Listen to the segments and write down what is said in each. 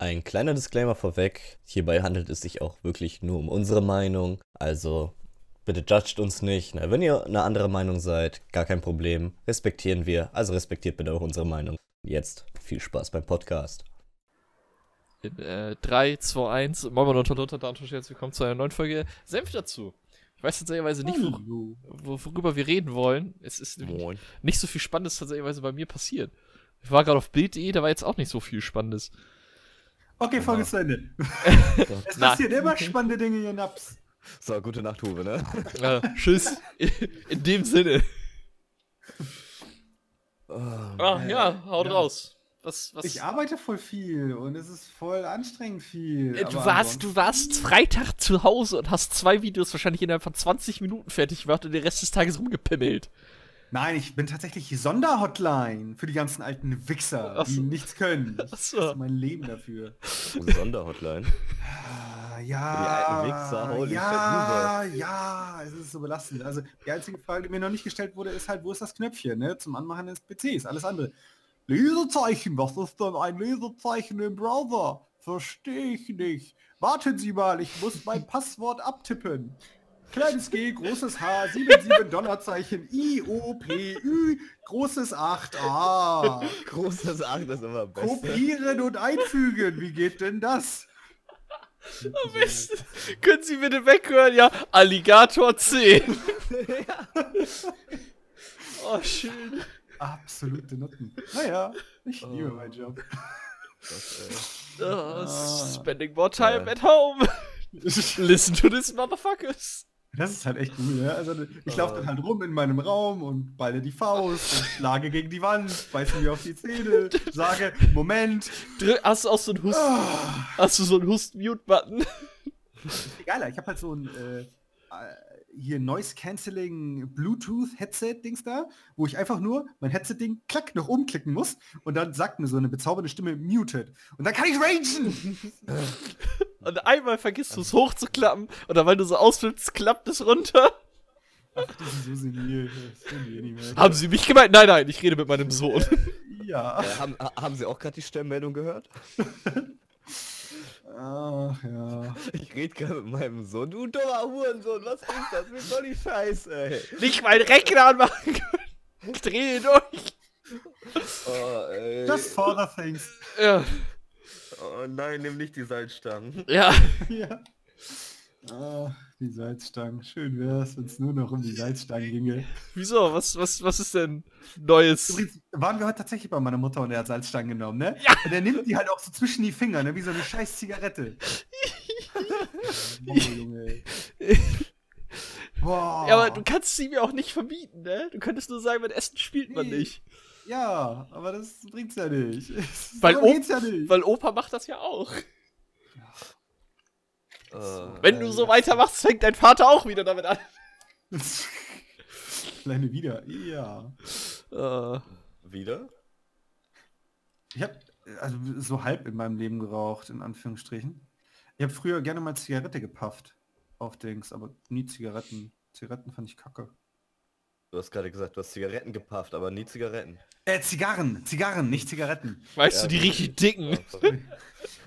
Ein kleiner Disclaimer vorweg. Hierbei handelt es sich auch wirklich nur um unsere Meinung. Also bitte judgt uns nicht. Na, wenn ihr eine andere Meinung seid, gar kein Problem. Respektieren wir. Also respektiert bitte auch unsere Meinung. Jetzt viel Spaß beim Podcast. In äh, 3, 2, 1, Moin Moin und Tonton, herzlich willkommen zu einer neuen Folge Senf dazu. Ich weiß tatsächlich nicht, wor worüber wir reden wollen. Es ist Moin. nicht so viel Spannendes tatsächlich bei mir passiert. Ich war gerade auf Bild.de, da war jetzt auch nicht so viel Spannendes. Okay, Folge zu Ende. es passieren immer spannende Dinge hier, Naps. So, gute Nacht, Huwe, ne? Äh, tschüss. In dem Sinne. Ah, ja, haut Ja. raus. Was, was? Ich arbeite voll viel und es ist voll anstrengend viel. Äh, du warst, du warst Freitag zu Hause und hast zwei Videos wahrscheinlich innerhalb von 20 Minuten fertig gemacht und den Rest des Tages rumgepimmelt. Nein, ich bin tatsächlich Sonderhotline für die ganzen alten Wichser, Ach die so. nichts können. Das so. ist mein Leben dafür. Sonderhotline. Ah, ja, Die alten Wichser, holy ja, ja, es ist so belastend. Also die einzige Frage, die mir noch nicht gestellt wurde, ist halt, wo ist das Knöpfchen, ne? Zum Anmachen des PCs, alles andere. Lesezeichen, was ist denn ein Lesezeichen im Browser? Verstehe ich nicht. Warten Sie mal, ich muss mein Passwort abtippen. Kleines G, großes H, 77 Dollarzeichen, I, O, P, Ü, großes 8, A. Großes Acht ist immer besser. Kopieren und einfügen, wie geht denn das? Am besten. Können Sie bitte weghören? Ja, Alligator 10. oh, schön. Absolute Nutten. Naja, ich Oh. liebe meinen Job. Oh, Ah. spending more time Ja. at home. Das Listen to this motherfuckers. Ist halt echt cool, ja. Also ich laufe dann halt rum in meinem Raum und balle die Faust und schlage gegen die Wand, beiße mir auf die Zähne, sage, Moment. Drück, hast du auch so einen Hust, Ah. hast du so einen Hust-Mute-Button? Geiler, ich habe halt so ein äh, äh, hier Noise Cancelling Bluetooth Headset Dings da, wo ich einfach nur mein Headset Ding klack noch umklicken muss und dann sagt mir so eine bezaubernde Stimme muted und dann kann ich ragen. Und einmal vergisst du es hochzuklappen und dann, weil du so ausflippst, klappt es runter. Ach, die sind so senil. Das können die nicht mehr. Haben sie mich gemeint? Nein, nein, ich rede mit meinem Sohn. Ja. Äh, haben, ha- haben Sie auch gerade die Sternmeldung gehört? Ach ja. Ich rede gerade mit meinem Sohn. Du dummer Hurensohn, was ist das? Mir soll die Scheiße, ey. Nicht meinen Rechner anmachen können. Ich drehe durch. Oh, ey. Just Father Things. Ja. Oh nein, nimm nicht die Salzstangen. Ja. Ja. Ah, die Salzstangen. Schön wär's, wenn es nur noch um die Salzstangen ginge. Wieso? Was, was, was ist denn Neues? Übrigens waren wir heute tatsächlich bei meiner Mutter und er hat Salzstangen genommen, ne? Ja. Und er nimmt die halt auch so zwischen die Finger, ne? Wie so eine scheiß Zigarette. Boah, Junge. Boah. Ja, aber du kannst sie mir auch nicht verbieten, ne? Du könntest nur sagen, mit Essen spielt man Nee. nicht. Ja, aber das bringt's ja nicht. Weil Darum Op- ja nicht. Weil Opa macht das ja auch. Äh, Wenn du so weitermachst, fängt dein Vater auch wieder damit an. Kleine wieder. Ja. Äh, wieder? Ich habe also so halb in meinem Leben geraucht, in Anführungsstrichen. Ich habe früher gerne mal Zigarette gepafft auf Dings, aber nie Zigaretten. Zigaretten fand ich kacke. Du hast gerade gesagt, du hast Zigaretten gepafft, aber nie Zigaretten. Äh, Zigarren, Zigarren, nicht Zigaretten. weißt Ja, du, die richtig dicken.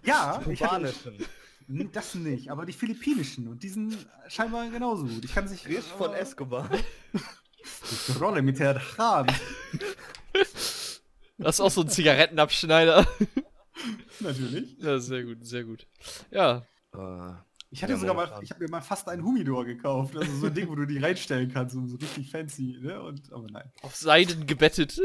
Ja, ich hatte, Kubanischen. N- das nicht, aber die philippinischen und die sind scheinbar genauso gut. Ich kann sich Risch von Escobar. Die Rolle mit der Hand. Das ist auch so ein Zigarettenabschneider. Natürlich. Ja, sehr gut, sehr gut. Ja, Äh, Ich hatte Ja, sogar mal, ich habe mir mal fast einen Humidor gekauft. Also so ein Ding, wo du die reinstellen kannst, und so richtig fancy, ne? Und, aber nein. auf Seiden gebettet.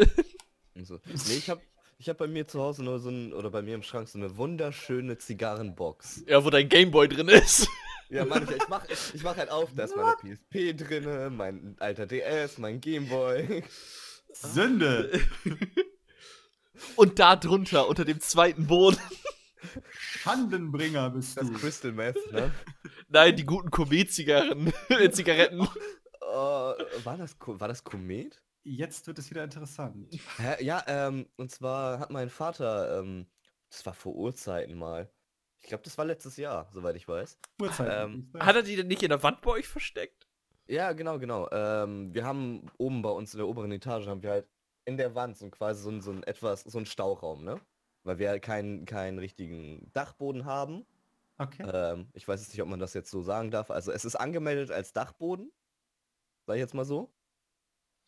so. Nee, ich hab, ich hab bei mir zu Hause nur so ein, oder bei mir im Schrank so eine wunderschöne Zigarrenbox. ja, wo dein Gameboy drin ist. Ja, manche, ich mach, ich mach halt auf, da ist meine PSP drinne, mein alter DS, mein Gameboy. Sünde. Und da drunter, unter dem zweiten Boden. Schandenbringer bist Das du. Crystal Meth, ne? Nein, die guten Komet-Zigarren. äh, Zigaretten. Äh, war, das, war das Komet? Jetzt wird es wieder interessant. Hä? Ja, ähm, und zwar hat mein Vater, ähm, das war vor Urzeiten mal. Ich glaube, das war letztes Jahr, soweit ich weiß. Uhrzeit. Ähm, Hat er die denn nicht in der Wand bei euch versteckt? Ja, genau, genau. Ähm, wir haben oben bei uns in der oberen Etage haben wir halt in der Wand so quasi so ein, so ein etwas, so ein Stauraum, ne? Weil wir keinen keinen richtigen Dachboden haben. Okay. Ähm, ich weiß jetzt nicht, ob man das jetzt so sagen darf. Also es ist angemeldet als Dachboden. Sag ich jetzt mal so.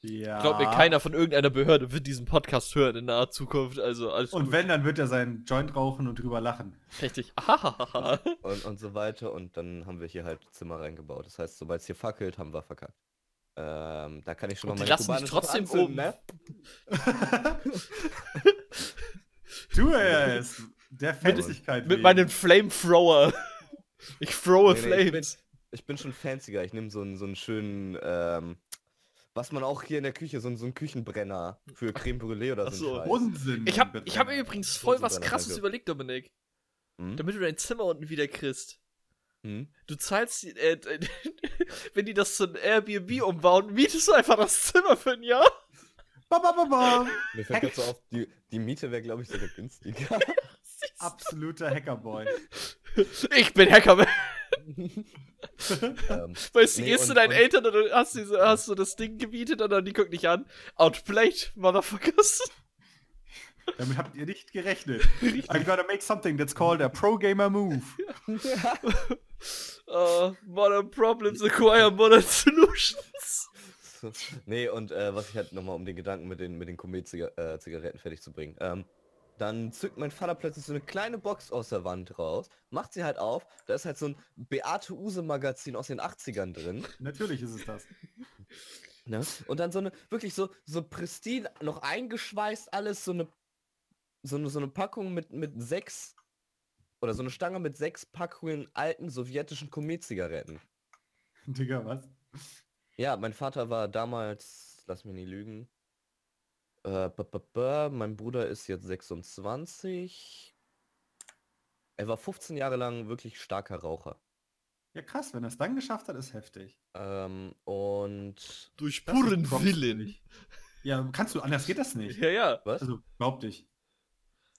ja. Glaub mir, keiner von irgendeiner Behörde wird diesen Podcast hören in naher Zukunft. Also alles Und gut. wenn, dann wird er seinen Joint rauchen und drüber lachen. Richtig. Und, und so weiter. Und dann haben wir hier halt Zimmer reingebaut. Das heißt, sobald es hier fackelt, haben wir verkackt. Ähm, da kann ich schon Und mal die meine lassen trotzdem oben. ne? Er es. Der Festigkeit. Mit wegen. meinem Flamethrower. Ich throwe Nee, nee, ich, bin, Flames. ich bin schon fancier. Ich nehme so einen, so einen schönen, ähm, was man auch hier in der Küche, so, einen- so einen Küchenbrenner für Creme Brûlée oder Ach so. so. einen Scheiß. Unsinn. Ich hab, bitte. ich hab mir übrigens voll was krasses überlegt, Dominik. Hm? Damit du dein Zimmer unten wieder kriegst. Hm? Du zahlst, die- äh, äh, wenn die das zu einem Airbnb umbauen, mietest du einfach das Zimmer für ein Jahr. Ba, ba, ba, ba. Mir fällt gerade so auf, die, die Miete wäre, glaube ich, sogar günstiger. Absoluter Hackerboy. Ich bin Hackerman. ähm, Weißt du, Nee, gehst und- deinen und- Eltern und hast, diese, hast du das Ding gemietet und dann die gucken dich an. Outplayed, Motherfuckers. Damit habt ihr nicht gerechnet. I'm gonna make something that's called a Pro-Gamer Move. Uh, modern Problems acquire modern solutions. Nee, und äh, was ich halt nochmal um den Gedanken mit den, mit den Komet-Zigaretten fertig zu bringen. Ähm, dann zückt mein Vater plötzlich so eine kleine Box aus der Wand raus, macht sie halt auf, da ist halt so ein Beate Use Magazin aus den 80ern drin. Natürlich ist es das. Ne? Und dann so eine, wirklich so, so prestin, noch eingeschweißt alles, so eine, so eine, so eine Packung mit, mit sechs, oder so eine Stange mit sechs Packungen alten sowjetischen Komet-Zigaretten. Digga, was? Ja, mein Vater war damals, lass mich nicht lügen, äh, b -b -b mein Bruder ist jetzt 26. Er war 15 Jahre lang wirklich starker Raucher. Ja krass, wenn er es dann geschafft hat, ist heftig. Ähm, und Durch puren Willen. Ja, kannst du, anders geht das nicht. Ja, ja. was? Also, behaupte ich.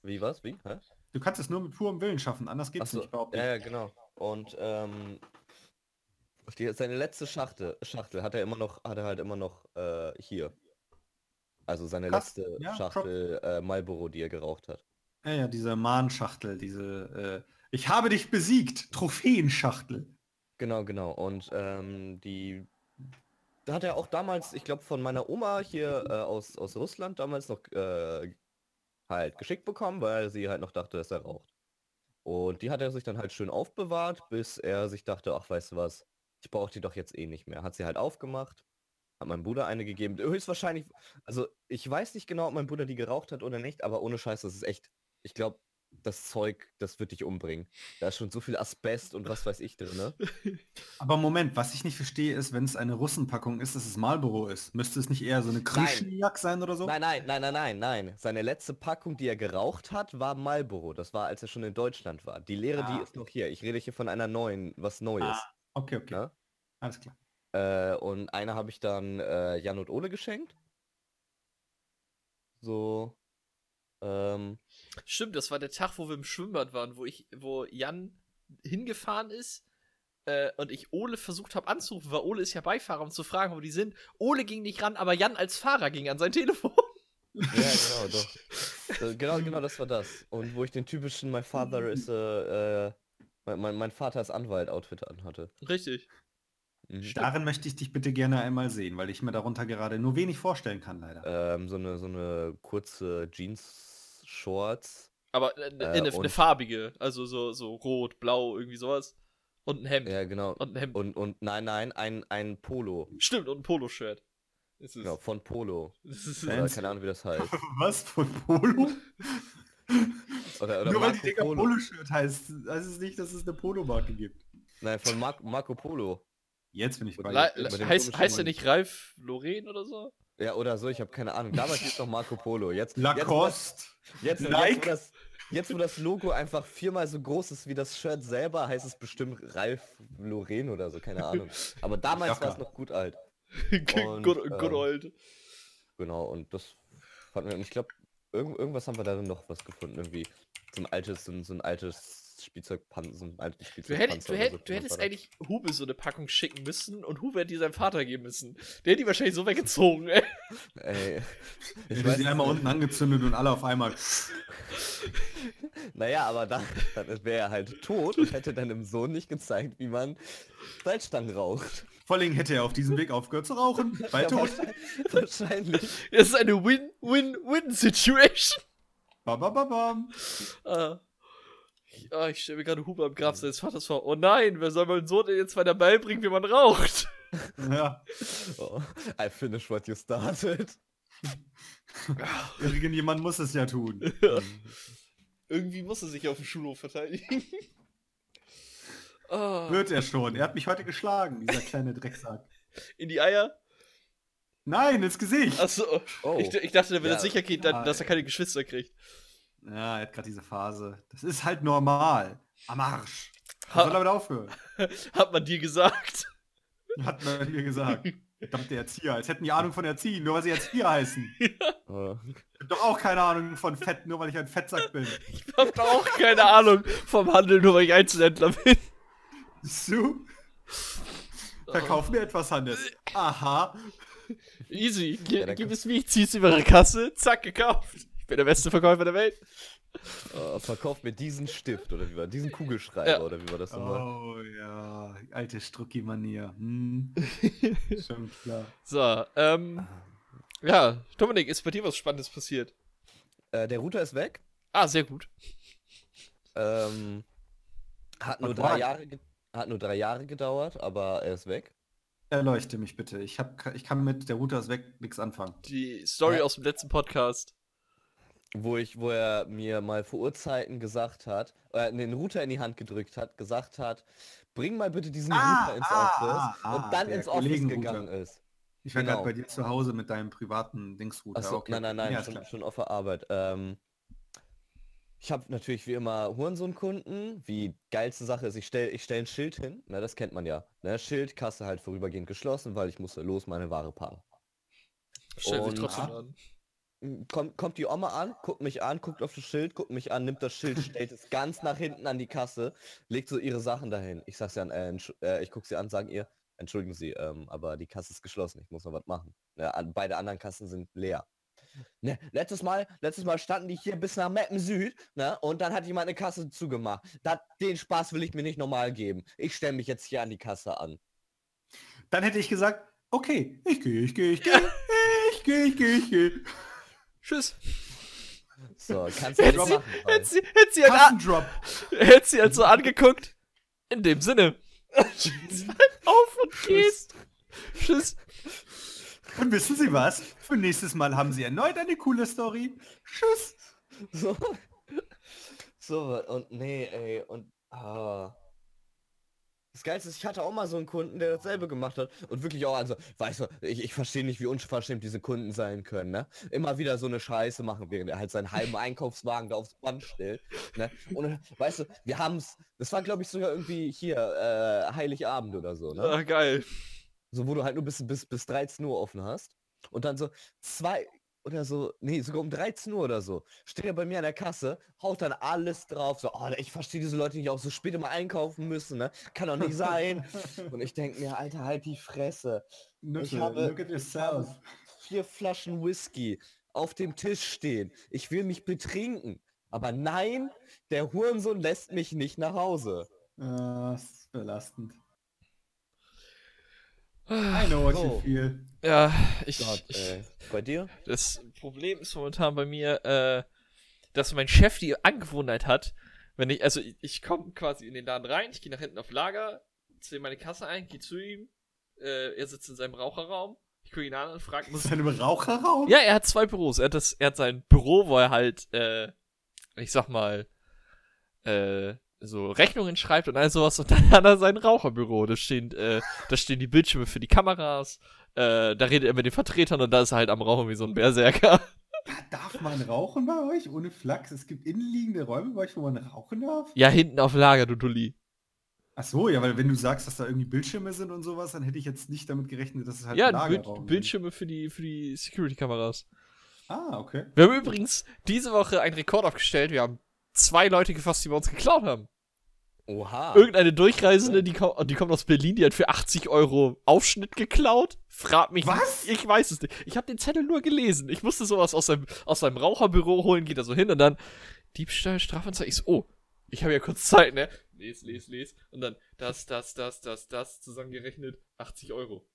Wie was? Wie? Hä? Du kannst es nur mit purem Willen schaffen, anders geht's Achso, nicht, behaupte ja, ich. ja, genau. Und ähm, die, seine letzte Schachtel, Schachtel hat er immer noch, hat er halt immer noch äh, hier. Also seine Krass, letzte ja, Schachtel äh, Marlboro, die er geraucht hat. Ja, ja, diese Mahnschachtel, diese äh, Ich habe dich besiegt, Trophäenschachtel. Genau, genau. Und ähm, die da hat er auch damals, ich glaube, von meiner Oma hier äh, aus, aus Russland damals noch äh, halt geschickt bekommen, weil sie halt noch dachte, dass er raucht. Und die hat er sich dann halt schön aufbewahrt, bis er sich dachte, ach, weißt du was, ich brauche die doch jetzt eh nicht mehr. Hat sie halt aufgemacht, hat meinem Bruder eine gegeben. Höchstwahrscheinlich, also ich weiß nicht genau, ob mein Bruder die geraucht hat oder nicht, aber ohne Scheiß, das ist echt, ich glaube, das Zeug, das wird dich umbringen. Da ist schon so viel Asbest und was weiß ich drin, ne? Aber Moment, was ich nicht verstehe, ist, wenn es eine Russenpackung ist, dass es Marlboro ist. Müsste es nicht eher so eine Krishniak sein oder so? Nein, nein, nein, nein, nein, nein. Seine letzte Packung, die er geraucht hat, war Marlboro. Das war, als er schon in Deutschland war. Die leere, Ah. die ist noch hier. Ich rede hier von einer neuen, was Neues. Ah, okay, okay. Ne? Alles klar. Äh, und eine habe ich dann äh, Jan und Ole geschenkt. So. Ähm, Stimmt, das war der Tag, wo wir im Schwimmbad waren, wo ich, wo Jan hingefahren ist äh, und ich Ole versucht habe anzurufen, weil Ole ist ja Beifahrer, um zu fragen, wo die sind. Ole ging nicht ran, aber Jan als Fahrer ging an sein Telefon. ja, genau, doch. Äh, genau, genau, das war das. Und wo ich den typischen My Father is a, äh, mein, mein, mein Vater ist Anwalt-Outfit anhatte. Richtig. Mhm. Darin möchte ich dich bitte gerne einmal sehen, weil ich mir darunter gerade nur wenig vorstellen kann, leider. Ähm, so eine, so eine kurze Jeans-Shorts. Aber äh, Äh, in eine, eine farbige, also so, so rot, blau, irgendwie sowas. Und ein Hemd. Ja, genau. Und ein Hemd. Und, und nein, nein, ein, ein Polo. Stimmt, und ein Poloshirt. Ist, Genau, von Polo. ist Oder keine Ahnung, wie das heißt. Was? Von Polo? Oder, oder nur weil die Marco Dinger Polo. Polo-Shirt heißt, heißt es nicht, dass es eine Polomarke gibt. Nein, von Mar Marco Polo. Jetzt bin ich bei mit dem heißt, heißt er nicht Ralf Loren oder so? Ja, oder so, ich habe keine Ahnung. Damals hieß doch Marco Polo. Jetzt, Lacoste. jetzt, jetzt, Nike. jetzt, wo das, jetzt, wo das Logo einfach viermal so groß ist wie das Shirt selber, heißt es bestimmt Ralf Lauren oder so, keine Ahnung. Aber damals war es noch gut alt. Und, good, good ähm, old. Genau, und das fanden wir, und ich glaube, irgend, irgendwas haben wir darin noch was gefunden, irgendwie. So ein altes, so ein, so ein altes Spielzeugpanzer, so ein altes Du, Spielzeugpanzer. hätt, du, hätt, so, du hättest eigentlich Hube so eine Packung schicken müssen und Hube hätte die seinem Vater geben müssen. Der hätte die wahrscheinlich so weggezogen, ey. Ey, Ich weiß sie einmal unten angezündet und alle auf einmal. Naja, aber dann, dann wäre er halt tot und hätte dann dem Sohn nicht gezeigt, wie man Salzstangen raucht. Vor allem hätte er auf diesem Weg aufgehört zu rauchen. Bei Ja, tot. wahrscheinlich- Wahrscheinlich. Das ist eine Win-Win-Win-Situation. Ba, ba, ba, bam. Ah. Ich, ah, ich stelle mir gerade Huber am Grab seines Vaters vor. Oh nein, wer soll meinem Sohn denn jetzt weiter beibringen, wie man raucht? Ja. Oh, I finish what you started. Irgendjemand muss es ja tun. Irgendwie muss er sich auf dem Schulhof verteidigen. ah, Wird er schon. Er hat mich heute geschlagen, dieser kleine Drecksack. in die Eier? Nein, ins Gesicht. Achso. Oh. Ich, ich dachte, der will Ja. das sicher gehen, dann, dass er keine Geschwister kriegt. Ja, er hat gerade diese Phase. Das ist halt normal. Am Arsch. Er Ha- soll damit aufhören. Hat man dir gesagt? Hat man mir gesagt. Verdammte Erzieher. Als hätten die Ahnung von Erziehen, nur weil sie Erzieher heißen. Oh. Ich hab doch auch keine Ahnung von Fett, nur weil ich ein Fettsack bin. Ich hab doch auch keine Ahnung vom Handel, nur weil ich Einzelhändler bin. So? Verkauf mir etwas, Hannes. Aha. Easy. G Ja, gib es mir, ich zieh's über die Kasse. Zack, gekauft. Ich bin der beste Verkäufer der Welt. Oh, verkauf mir diesen Stift oder wie war diesen Kugelschreiber Ja. oder wie war das nochmal? Oh ja, alte Strucki-Manier. Hm. Schon klar. So, ähm. Ja, Dominik, ist bei dir was Spannendes passiert? Äh, der Router ist weg. Ah, sehr gut. Ähm, hat nur drei? Jahre ge- hat nur drei Jahre gedauert, aber er ist weg. Erleuchte mich bitte. Ich, hab, ich kann mit der Router ist weg nichts anfangen. Die Story Ja. aus dem letzten Podcast. Wo ich, wo er mir mal vor Urzeiten gesagt hat, äh, den Router in die Hand gedrückt hat, gesagt hat, bring mal bitte diesen Ah, Router ins ah, Office ah, und dann ins Office gegangen ist. Ich war Genau. gerade bei dir zu Hause mit deinem privaten Dingsrouter. Achso, okay. nein, nein, nein, Ja, schon, schon auf der Arbeit. Ähm, ich habe natürlich wie immer Hurensohn-Kunden. Wie geilste Sache ist, ich stelle ich stell ein Schild hin. Na, das kennt man ja. Ne, Schild, Kasse halt vorübergehend geschlossen, weil ich musste los meine Ware parken. Stellt sich Und- trotzdem Ah. an. Kommt, kommt die Oma an, guckt mich an, guckt auf das Schild, guckt mich an, nimmt das Schild, stellt es ganz nach hinten an die Kasse, legt so ihre Sachen dahin. Ich sag sie an, äh, äh, ich guck sie an, sagen ihr, entschuldigen Sie, ähm, aber die Kasse ist geschlossen, ich muss noch was machen. Ne, an, beide anderen Kassen sind leer. Ne, letztes Mal, letztes Mal standen die hier bis nach Meppen Süd, ne, und dann hat jemand eine Kasse zugemacht. Dat, den Spaß will ich mir nicht normal geben. Ich stelle mich jetzt hier an die Kasse an. Dann hätte ich gesagt, okay, ich gehe, ich gehe, ich gehe, ich gehe, ich gehe, ich gehe. Tschüss. So, kannst du Hätte sie, machen. hätte sie, hätte sie, halt, a- Kassendrop. hätte sie halt so angeguckt. In dem Sinne. Auf und gehst. Tschüss. Und wissen Sie was? Für nächstes Mal haben Sie erneut eine coole Story. Tschüss. So. So, und nee, ey, und. Ah. Das Geilste ist, ich hatte auch mal so einen Kunden, der dasselbe gemacht hat. Und wirklich auch, also, weißt du, ich, ich verstehe nicht, wie unverschämt diese Kunden sein können, ne? Immer wieder so eine Scheiße machen, während er halt seinen halben Einkaufswagen da aufs Band stellt. Ne? Und weißt du, wir haben's, das war glaube ich sogar irgendwie hier, äh, Heiligabend oder so, ne? Ah, geil. So, wo du halt nur bis, bis, bis 13 Uhr offen hast. Und dann so zwei oder so, nee, sogar um 13 Uhr oder so, steht er bei mir an der Kasse, haut dann alles drauf. So, oh, ich verstehe diese Leute, die auch so spät immer einkaufen müssen, ne? Kann doch nicht sein. Und ich denke mir, Alter, halt die Fresse. Habe- look at yourself. Vier Flaschen Whisky auf dem Tisch stehen. Ich will mich betrinken. Aber nein, der Hurensohn lässt mich nicht nach Hause. Ah, das ist belastend. I know what you Oh. feel. Ja, ich, Gott, ich ey. Bei dir? Das Problem ist momentan bei mir, äh, dass mein Chef die Angewohnheit hat, wenn ich, also ich, ich komme quasi in den Laden rein, ich gehe nach hinten auf Lager, zähle meine Kasse ein, gehe zu ihm, äh, er sitzt in seinem Raucherraum, ich gucke ihn an und frage, muss Ist einem Raucherraum? Ja, er hat zwei Büros. Er hat, das, er hat sein Büro, wo er halt, äh, ich sag mal, äh, so Rechnungen schreibt und all sowas. Und dann hat er sein Raucherbüro. Da stehen, äh, da stehen die Bildschirme für die Kameras. Äh, da redet er mit den Vertretern und da ist er halt am Rauchen wie so ein Berserker. Darf man rauchen bei euch? Ohne Flachs? Es gibt innenliegende Räume bei euch, wo man rauchen darf? Ja, hinten auf Lager, du Dulli. Ach so, ja, weil wenn du sagst, dass da irgendwie Bildschirme sind und sowas, dann hätte ich jetzt nicht damit gerechnet, dass es halt Ja, ein Bild, Lagerraum ist. Bildschirme für die, für die Security-Kameras. Ah, okay. Wir haben übrigens diese Woche einen Rekord aufgestellt. Wir haben zwei Leute gefasst, die bei uns geklaut haben. Oha. Irgendeine Durchreisende, die, ko die kommt aus Berlin, die hat für 80 Euro Aufschnitt geklaut. Frag mich Was? nicht. Ich weiß es nicht. Ich habe den Zettel nur gelesen. Ich musste sowas aus seinem, aus seinem Raucherbüro holen, geht da so hin und dann Diebstahl, Strafanzeige. Ich so, oh, ich habe ja kurz Zeit, ne? Les, les, les. Und dann das, das, das, das, das zusammengerechnet 80 Euro.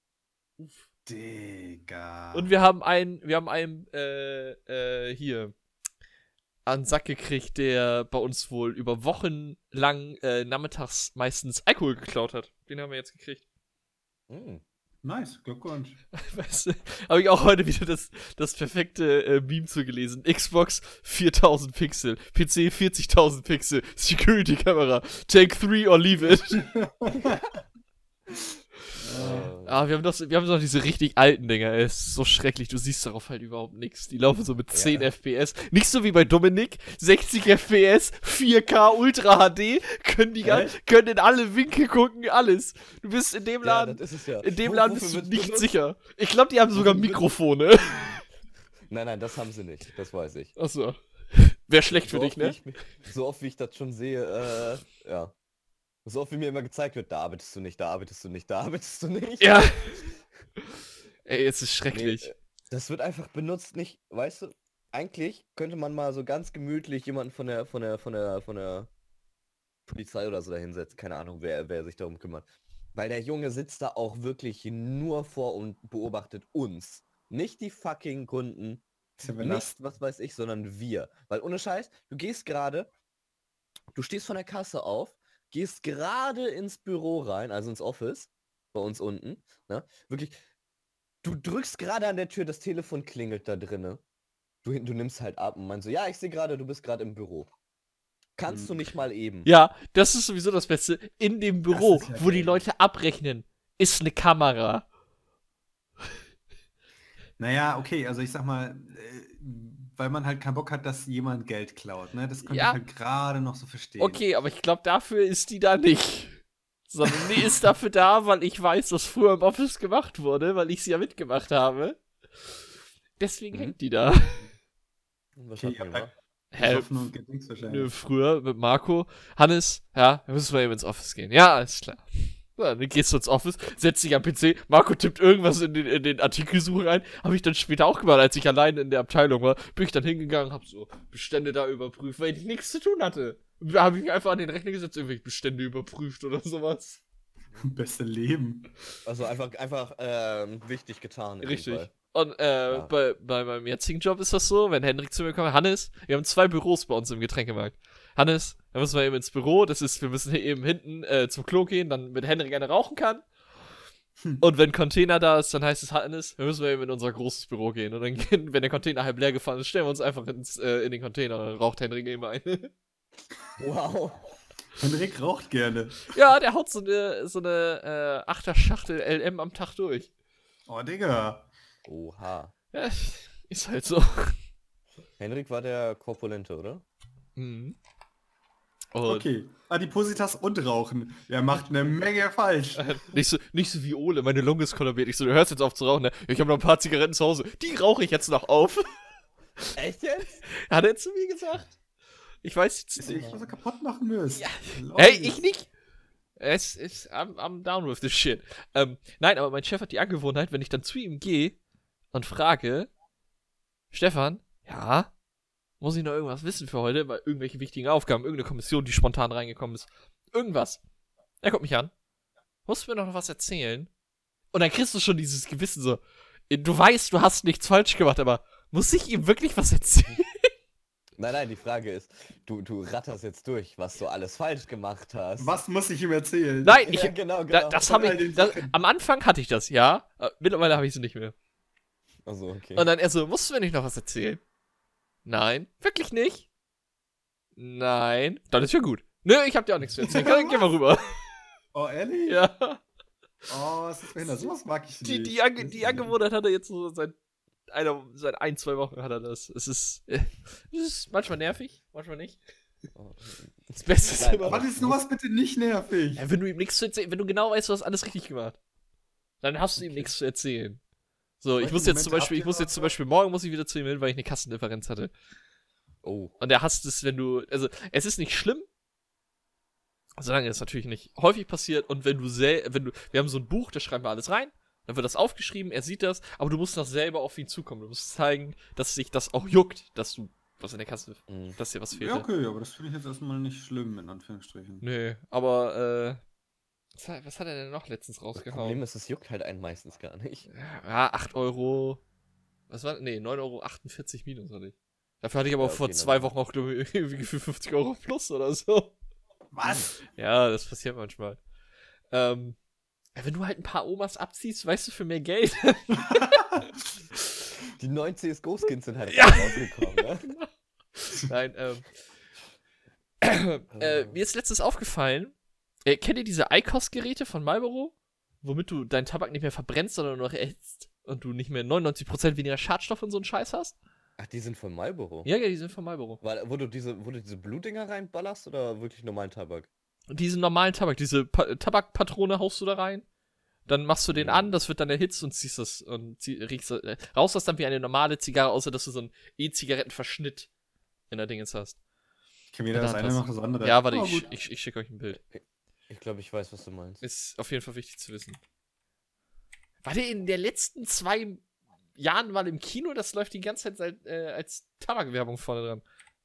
Uff. Digga. Und wir haben einen, wir haben einen, äh, äh, hier an den Sack gekriegt, der bei uns wohl über Wochen lang äh, nachmittags meistens Alkohol geklaut hat. Den haben wir jetzt gekriegt. Hm. nice, Glückwunsch. Weißt du, habe ich auch heute wieder das, das perfekte äh, Meme zugelesen. Xbox 4000 Pixel, PC 40.000 Pixel, Security-Kamera, take three or leave it. Ah, wir haben, doch, wir haben doch diese richtig alten Dinger, ey. Es ist so schrecklich, du siehst darauf halt überhaupt nichts. Die laufen so mit 10 Ja. FPS. Nicht so wie bei Dominik, 60 FPS, 4K Ultra HD, können die gar, Echt? können in alle Winkel gucken, alles. Du bist in dem ja, Laden, ja. in dem Wo- Laden bist du nicht benutzt? sicher. Ich glaube, die haben sogar Mikrofone. Nein, nein, das haben sie nicht. Das weiß ich. Achso. Wäre schlecht für so dich, oft, ne? ich, so oft wie ich das schon sehe, äh, ja. So oft wie mir immer gezeigt wird, da arbeitest du nicht, da arbeitest du nicht, da arbeitest du nicht. Ja. Ey, es ist Nee, schrecklich. äh, das wird einfach benutzt, nicht, weißt du, eigentlich könnte man mal so ganz gemütlich jemanden von der, von der, von der, von der Polizei oder so da hinsetzen. Keine Ahnung, wer, wer sich darum kümmert. Weil der Junge sitzt da auch wirklich nur vor und beobachtet uns. Nicht die fucking Kunden, nicht, was weiß ich, sondern wir. Weil ohne Scheiß, du gehst gerade, du stehst von der Kasse auf, gehst gerade ins Büro rein, also ins Office, bei uns unten, ne? Wirklich, du drückst gerade an der Tür, das Telefon klingelt da drinne. Du, du nimmst halt ab und meinst so, ja, ich sehe gerade, du bist gerade im Büro. Kannst du Hm. nicht mal eben. Ja, das ist sowieso das Beste. In dem Büro, ja wo die. Leute abrechnen, ist eine Kamera. Naja, okay, also ich sag mal, äh, weil man halt keinen Bock hat, dass jemand Geld klaut, ne? Das könnte Ja. ich halt gerade noch so verstehen. Okay, aber ich glaube, dafür ist die da nicht. Sondern die ist dafür da, weil ich weiß, dass früher im Office gemacht wurde, weil ich sie ja mitgemacht habe. Deswegen Mhm. hängt die da. Was Okay, hat ja, gemacht? Hä? Nö, früher mit Marco. Hannes, ja, wir müssen mal eben ins Office gehen. Ja, alles klar. So, dann gehst du ins Office, setzt dich am PC, Marco tippt irgendwas in den, in den Artikelsuche rein. Habe ich dann später auch gemacht, als ich allein in der Abteilung war. Bin ich dann hingegangen, hab so Bestände da überprüft, weil ich nichts zu tun hatte. Da habe ich mich einfach an den Rechner gesetzt, irgendwelche Bestände überprüft oder sowas. Beste Leben. Also einfach, einfach ähm, wichtig getan. Richtig. Und äh, Ja. bei, bei meinem jetzigen Job ist das so, wenn Hendrik zu mir kommt, Hannes, wir haben zwei Büros bei uns im Getränkemarkt. Hannes, da müssen wir eben ins Büro, das ist, wir müssen hier eben hinten äh, zum Klo gehen, dann mit Hendrik eine rauchen kann. Hm. Und wenn Container da ist, dann heißt es Hannes, wir müssen wir eben in unser großes Büro gehen. Und dann gehen, wenn der Container halb leer gefahren ist, stellen wir uns einfach ins, äh, in den Container, dann raucht Hendrik eben eine. Wow. Henrik raucht gerne. ja, der haut so eine, so eine äh, Achterschachtel LM am Tag durch. Oh, Digga. Oha. Ja, ist halt so. Henrik war der Korpulente, oder? Mhm. Und Okay. Adipositas und Rauchen. Er macht eine Menge falsch. Nicht so, nicht so wie Ole, meine Lunge ist kollabiert. Ich so, du hörst jetzt auf zu rauchen, ne? Ich habe noch ein paar Zigaretten zu Hause. Die rauche ich jetzt noch auf. Echt jetzt? Hat er zu mir gesagt. Ich weiß jetzt nicht. nicht, was er kaputt machen müsst. Ja. Hey, ich nicht. Es ist, I'm, I'm down with this shit. Ähm, nein, aber mein Chef hat die Angewohnheit, wenn ich dann zu ihm gehe und frage, Stefan, ja, muss ich noch irgendwas wissen für heute, weil irgendwelche wichtigen Aufgaben, irgendeine Kommission, die spontan reingekommen ist, irgendwas. Er guckt mich an. Musst du mir noch was erzählen? Und dann kriegst du schon dieses Gewissen so, du weißt, du hast nichts falsch gemacht, aber muss ich ihm wirklich was erzählen? Nein, nein, die Frage ist, du, du ratterst jetzt durch, was du alles falsch gemacht hast. Was muss ich ihm erzählen? Nein, ich, Ja, genau, Da, genau. das habe all ich. Das, am Anfang hatte ich das, ja. Äh, Mittlerweile habe ich es nicht mehr. Also, okay. Und dann er so, musst du mir nicht noch was erzählen? Nein. Wirklich nicht? Nein. Dann ist ja gut. Nö, ich hab dir auch nichts zu erzählen. Geh, geh mal rüber. Oh, ehrlich? ja. Oh, was ist behindert? Sowas mag ich Die, nicht. die, Ange die Angewohnheit hat er jetzt so seit, einer, seit ein, zwei Wochen hat er das. Es ist, äh, es ist manchmal nervig, manchmal nicht. Das Beste ist immer. Was ist sowas bitte nicht nervig? Ja, wenn du ihm nichts zu erzählen, wenn du genau weißt, du hast alles richtig gemacht, dann hast du ihm nichts zu erzählen. So, ich muss jetzt zum Beispiel, ich muss jetzt zum Beispiel morgen muss ich wieder zu ihm hin, weil ich eine Kassendifferenz hatte. Oh. Und der hasst es, wenn du. Also, es ist nicht schlimm. Solange es natürlich nicht häufig passiert. Und wenn du sel wenn du. Wir haben so ein Buch, da schreiben wir alles rein. Dann wird das aufgeschrieben, er sieht das, aber du musst noch selber auf ihn zukommen. Du musst zeigen, dass sich das auch juckt, dass du was in der Kasse, Mhm. dass dir was fehlt. Ja, okay, aber das finde ich jetzt erstmal nicht schlimm, in Anführungsstrichen. Nö, aber äh. Was hat, was hat er denn noch letztens Das Problem rausgehauen? ist, es juckt halt einen meistens gar nicht. Ja, 8 Euro. Was war? Nee, 9,48 Euro minus hatte ich. Dafür hatte ich aber Ja, vor okay, zwei dann- Wochen auch, glaube ich, irgendwie für 50 Euro plus oder so. Was? Ja, das passiert manchmal. Ähm, wenn du halt ein paar Omas abziehst, weißt du, für mehr Geld. Die neuen CSGO-Skins sind halt Ja. rausgekommen, ne? Nein, ähm. äh, mir ist letztens aufgefallen, äh, kennt ihr diese ICOS-Geräte von Marlboro? Womit du deinen Tabak nicht mehr verbrennst, sondern nur noch erhitzt und du nicht mehr 99% weniger Schadstoff und so einen Scheiß hast? Ach, die sind von Marlboro. Ja, ja, die sind von Marlboro. Weil, wo du diese, wo du diese Blutdinger reinballerst oder wirklich normalen Tabak? Diesen normalen Tabak, diese pa Tabakpatrone haust du da rein. Dann machst du den an, das wird dann erhitzt und ziehst das und zieh, riechst das, äh, raus das dann wie eine normale Zigarre, außer dass du so einen E-Zigarettenverschnitt in der Dingens hast. Ja, das eine noch das andere. Ja, warte, Aber ich, ich, ich schicke euch ein Bild. Ich glaube, ich weiß, was du meinst. Ist auf jeden Fall wichtig zu wissen. War der in der letzten zwei Jahren mal im Kino? Das läuft die ganze Zeit seit, äh, als Tabakwerbung vorne dran.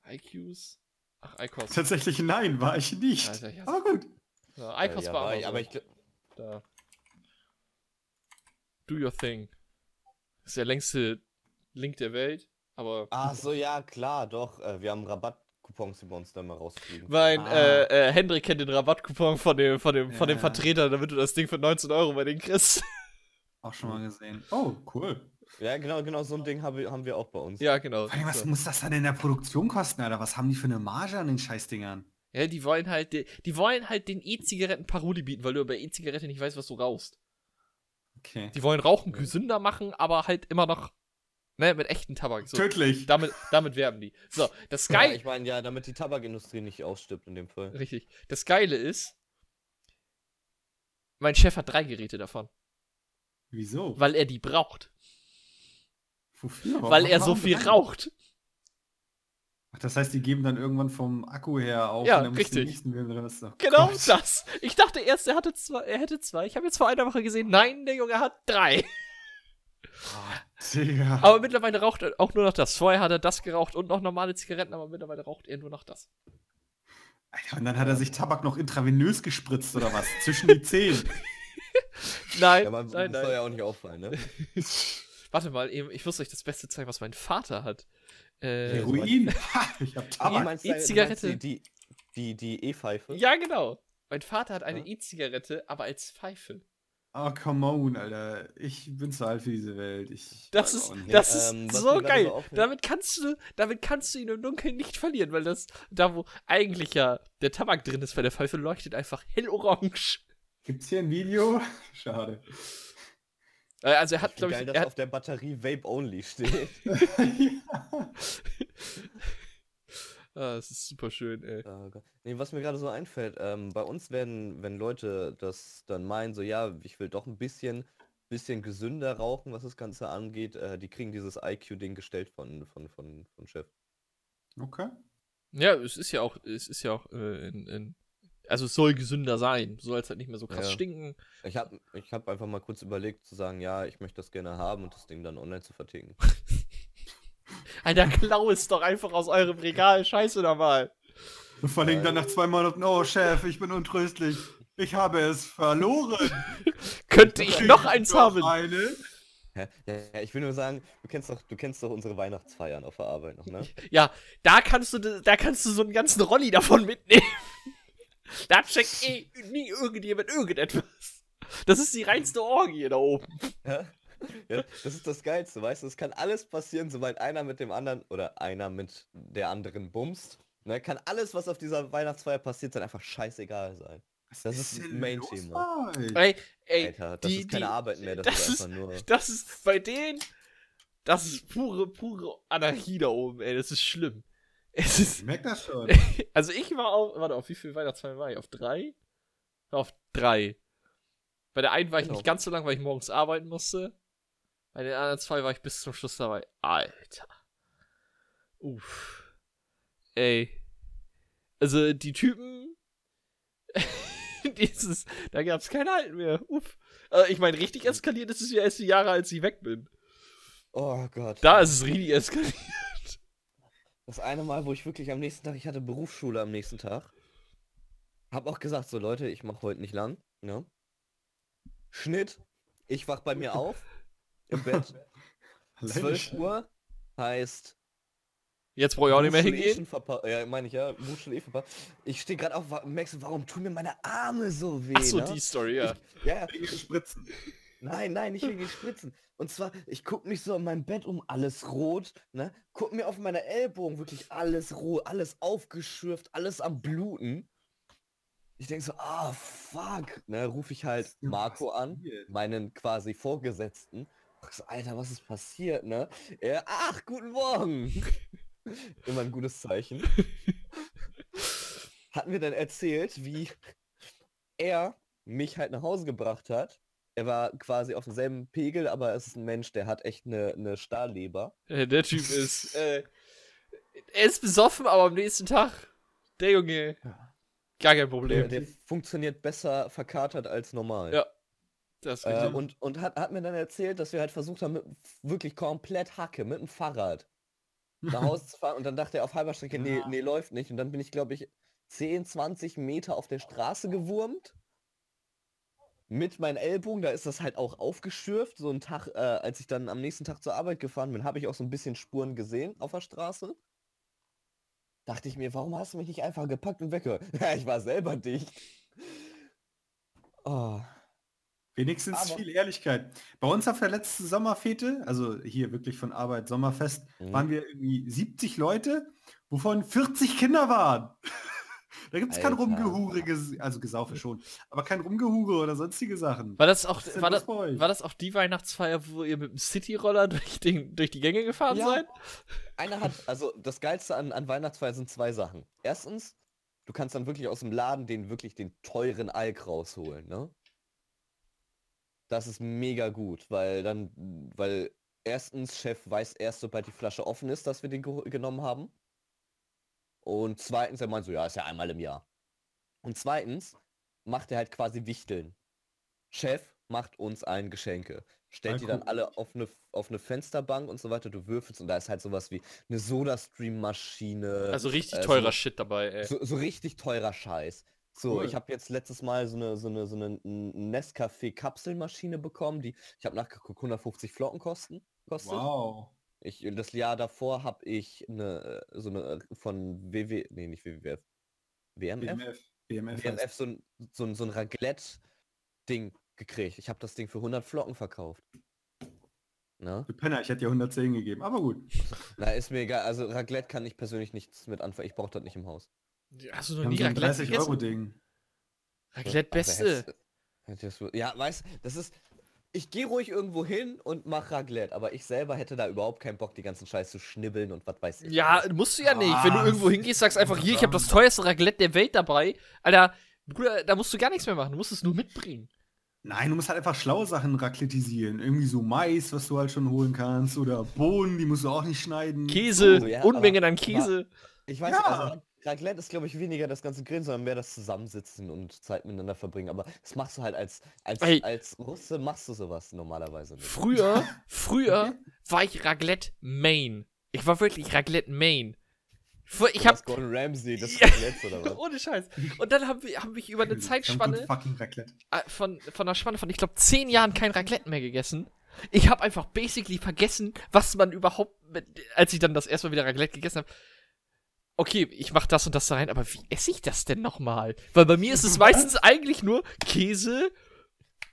IQs. Ach, ICOS. Tatsächlich nein, war ich nicht. Alter, ich aber gut. Ja, ICOS Äh, ja, war war aber, ich, so. aber ich Da. Do your thing. ist der längste Link der Welt, aber. Ach so, ja, klar, doch. Äh, wir haben Rabattcoupons, die bei uns dann mal rausfliegen. Mein Ah. äh, äh, Hendrik kennt den Rabattcoupon von dem, von dem, von dem Ja. Vertreter, damit du das Ding für 19 Euro bei denen kriegst. Auch schon mal gesehen. Oh, cool. Ja, genau, genau so ein Ding haben wir, haben wir auch bei uns. ja, genau. Vor allem, was So. muss das dann in der Produktion kosten, Alter? Was haben die für eine Marge an den Scheißdingern? Ja, die wollen halt, die, die wollen halt den E-Zigaretten Paroli bieten, weil du bei E-Zigarette nicht weißt, was du rauchst. Okay. Die wollen Rauchen gesünder machen, aber halt immer noch, ne, mit echten Tabak. So. Tödlich. Damit, damit werben die. So, das Ja, Geile, ich meine, ja, damit die Tabakindustrie nicht ausstirbt in dem Fall. richtig. Das Geile ist, mein Chef hat drei Geräte davon, Wieso? weil er die braucht. Wofür? weil er so viel drei? raucht. Ach, das heißt, die geben dann irgendwann vom Akku her auf. Ja, und dann muss die richtig. nächsten werden drin. ist. Oh Genau Gott. das. Ich dachte erst, er hatte zwei, er hätte zwei. Ich habe jetzt vor einer Woche gesehen, nein, der Junge hat drei. Digga. Aber mittlerweile raucht er auch nur noch das. Vorher hat er das geraucht und noch normale Zigaretten, aber mittlerweile raucht er nur noch das. Alter, und dann hat er sich Tabak noch intravenös gespritzt oder was? Zwischen die Zehen. Nein, Ja, man, nein, das soll ja auch nicht auffallen, ne? Warte mal, ich muss euch das Beste zeigen, was mein Vater hat. Äh, Heroin? Ich hab Tabak. du E-Zigarette. die, die, die die E-Pfeife? ja, genau. Mein Vater hat eine Ja. E-Zigarette, aber als Pfeife. Oh, come on, Alter. Ich bin zu alt für diese Welt. Ich Das ist, das ist ähm, so geil. damit kannst du, damit kannst du ihn im Dunkeln nicht verlieren, weil das, da wo eigentlich ja der Tabak drin ist bei der Pfeife, leuchtet einfach hellorange. Gibt's hier ein Video? Schade. Äh, Also er hat, glaube geil, ich, dass er hat, auf der Batterie Vape Only steht. ja. ah, das ist super schön, ey. Oh Gott. nee, was mir gerade so einfällt, ähm, bei uns werden, wenn Leute das dann meinen, so ja, ich will doch ein bisschen, bisschen gesünder rauchen, was das Ganze angeht, äh, die kriegen dieses IQ-Ding gestellt von, von, von, von Chef. Okay. Ja, es ist ja auch, es ist ja auch äh, in, in, also es soll gesünder sein, soll es halt nicht mehr so krass Ja. stinken. Ich habe ich hab einfach mal kurz überlegt zu sagen, ja, ich möchte das gerne haben und das Ding dann online zu verticken. Alter, klau es doch einfach aus eurem Regal, scheiße nochmal. Und vor allem dann nach zwei Monaten, oh Chef, ich bin untröstlich. Ich habe es verloren. Könnte ich noch eins haben? Eine. Ja, ja, ich will nur sagen, du kennst doch, du kennst doch unsere Weihnachtsfeiern auf der Arbeit noch, ne? Ja, da kannst du, da kannst du so einen ganzen Rolli davon mitnehmen. da checkt eh nie irgendjemand irgendetwas. Das ist die reinste Orgie da oben. Ja? Ja, das ist das Geilste, weißt du? Es kann alles passieren, sobald einer mit dem anderen oder einer mit der anderen bumst. Ne, kann alles, was auf dieser Weihnachtsfeier passiert, dann einfach scheißegal sein. Was Das ist denn Main los Thema. bei euch? Ey, ey, Alter, das die- ist keine die- Arbeit mehr, das, das ist einfach nur. das ist bei denen, das ist pure, pure Anarchie da oben, ey, das ist schlimm. Es Ich ist, merk das schon. also ich war auf, warte, auf wie viel Weihnachtsfeiern war ich? Auf drei? Auf drei. Bei der einen war ich Genau. nicht ganz so lang, weil ich morgens arbeiten musste. Bei den anderen zwei war ich bis zum Schluss dabei. Alter. Uff. ey. Also die Typen, dieses, da gab's kein Halten mehr. Uff. Äh, ich meine, richtig eskaliert ist es ja erst die Jahre, als ich weg bin. Oh Gott. Da ist es richtig eskaliert. Das eine Mal, wo ich wirklich am nächsten Tag, ich hatte Berufsschule am nächsten Tag. Hab auch gesagt, so Leute, ich mache heute nicht lang. Ne? Schnitt. Ich wach bei mir auf. Im Bett. 12 Uhr heißt. Jetzt brauche ich auch nicht mehr eh hingehen. Ja, meine ich ja. Berufsschule eh verpasst. Ich stehe gerade auf, du, warum tun mir meine Arme so weh? Ach so, ne? die Story, ja. Ja, ja. Spritzen. Nein, nein, nicht wegen den Spritzen. Und zwar, ich guck mich so in meinem Bett um, alles rot, ne? Guck mir auf meine Ellbogen, wirklich alles rot, alles aufgeschürft, alles am Bluten. Ich denk so, ah, fuck, ne? Ruf ich halt Marco an, meinen quasi Vorgesetzten. Alter, was ist passiert, ne? Er, ach, guten Morgen. Immer ein gutes Zeichen. Hat mir dann erzählt, wie er mich halt nach Hause gebracht hat. Er war quasi auf demselben Pegel, aber es ist ein Mensch, der hat echt eine, eine Stahlleber. Äh, Der Typ ist, äh, er ist besoffen, aber am nächsten Tag, der Junge, gar kein Der, Problem. der funktioniert besser verkatert als normal. Ja, Das Äh, und und hat, hat mir dann erzählt, dass wir halt versucht haben, mit, wirklich komplett Hacke, mit dem Fahrrad nach Hause zu fahren. Und dann dachte er auf halber Strecke, nee, Ja. nee, läuft nicht. Und dann bin ich, glaube ich, 10, 20 Meter auf der Straße gewurmt. Mit meinen Ellbogen, da ist das halt auch aufgeschürft. So einen Tag, äh, als ich dann am nächsten Tag zur Arbeit gefahren bin, habe ich auch so ein bisschen Spuren gesehen auf der Straße. Dachte ich mir, warum hast du mich nicht einfach gepackt und weggehört? Ja, ich war selber dicht. Oh. Wenigstens Aber- viel Ehrlichkeit. Bei uns auf der letzten Sommerfete, also hier wirklich von Arbeit Sommerfest, Mhm. waren wir irgendwie 70 Leute, wovon 40 Kinder waren. da gibt es kein. Rumgehure, ges- also Gesaufe schon, aber kein Rumgehure oder sonstige Sachen. War das auch, war das, war das auch die Weihnachtsfeier, wo ihr mit dem Cityroller durch, den, durch die Gänge gefahren Ja. seid? Einer hat, also das Geilste an, an Weihnachtsfeier sind zwei Sachen. Erstens, du kannst dann wirklich aus dem Laden den wirklich den teuren Alk rausholen, ne? Das ist mega gut, weil dann, weil erstens, Chef weiß erst, sobald die Flasche offen ist, dass wir den genommen haben. Und zweitens, er meint so, ja, ist ja einmal im Jahr. Und zweitens, macht er halt quasi Wichteln. Chef macht uns allen Geschenke. Stellt die dann alle auf eine, auf eine Fensterbank und so weiter, du würfelst und da ist halt sowas wie eine Soda-Stream-Maschine. Also richtig äh, teurer so, Shit dabei, ey. so, so richtig teurer Scheiß. So, Cool. ich habe jetzt letztes Mal so eine, so eine, so eine Nescafé-Kapselmaschine bekommen, die, ich habe nachgeguckt, 150 Flocken kosten, kostet. Wow. Ich, das Jahr davor habe ich eine, äh, so eine äh, von WW, nee, nicht WWF, WMF? BMF. BMF. WMF heißt- so ein, so ein, so ein Raclette-Ding gekriegt. Ich habe das Ding für 100 Flocken verkauft. Na? Du Penner, ich hätte dir 110 gegeben, aber gut. Na, ist mir egal. Also Raclette kann ich persönlich nichts mit anfangen. Ich brauche das nicht im Haus. Hast du noch nie so ein Raclette 30 Euro gegessen? Ding. Raclette Aber Beste. du- Ja, weißt das ist. Ich gehe ruhig irgendwo hin und mach Raclette, aber ich selber hätte da überhaupt keinen Bock, die ganzen Scheiß zu schnibbeln und was weiß ich. Ja, musst du ja nicht. Wenn du Ah, irgendwo hingehst, sagst einfach, hier, ich habe das teuerste Raclette der Welt dabei. Alter, Bruder, da musst du gar nichts mehr machen. Du musst es nur mitbringen. Nein, du musst halt einfach schlaue Sachen raclettisieren. Irgendwie so Mais, was du halt schon holen kannst. Oder Bohnen, die musst du auch nicht schneiden. Käse, Oh, ja, Unmengen an Käse. Ich weiß, Ja. also Raclette ist, glaube ich, weniger das ganze Grillen, sondern mehr das Zusammensitzen und Zeit miteinander verbringen. Aber das machst du halt als, als, Ey. als Russe machst du sowas normalerweise nicht. Früher, früher war ich Raclette Main. Ich war wirklich Raclette Main. Ich hab. Gordon Ramsay des Ja. Raclettes oder was? Ohne Scheiß. Und dann haben wir, haben wir über eine Zeitspanne Raclette. äh, von, von einer Spanne von, ich glaube, zehn Jahren kein Raclette mehr gegessen. Ich habe einfach basically vergessen, was man überhaupt, mit, als ich dann das erste Mal wieder Raclette gegessen habe. Okay, ich mach das und das da rein, aber wie esse ich das denn nochmal? Weil bei mir ist es meistens eigentlich nur Käse,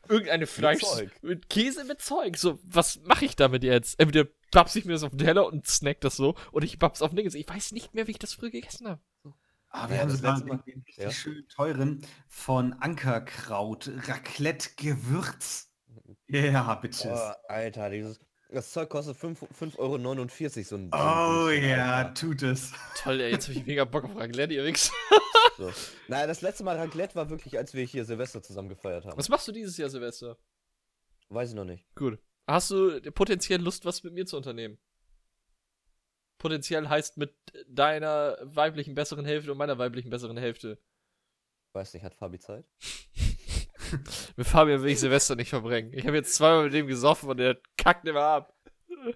irgendeine Fleisch, Zeug. mit Käse mit Zeug. So, was mache ich damit jetzt? Entweder babs ich mir das auf den Teller und snack das so, oder ich babs auf den Ding. Ich weiß nicht mehr, wie ich das früher gegessen habe. Ah, wir Ja, haben das letzte Mal- einen richtig ja. schön teuren von Ankerkraut. Raclette-Gewürz. Ja, bitches. Oh, Alter, dieses. Das Zeug kostet 5,49 Euro so ein. Oh, Ding, ja, tut es. Toll, ey, jetzt habe ich mega Bock auf Raclette, ihr Wichs. So. Naja, das letzte Mal Raclette war wirklich, als wir hier Silvester zusammen gefeiert haben. Was machst du dieses Jahr, Silvester? Weiß ich noch nicht. Gut. Hast du potenziell Lust, was mit mir zu unternehmen? potenziell heißt mit deiner weiblichen besseren Hälfte und meiner weiblichen besseren Hälfte. Weiß nicht, hat Fabi Zeit? Mit Fabian will ich Silvester nicht verbringen. Ich habe jetzt zweimal mit dem gesoffen und der kackt immer ab.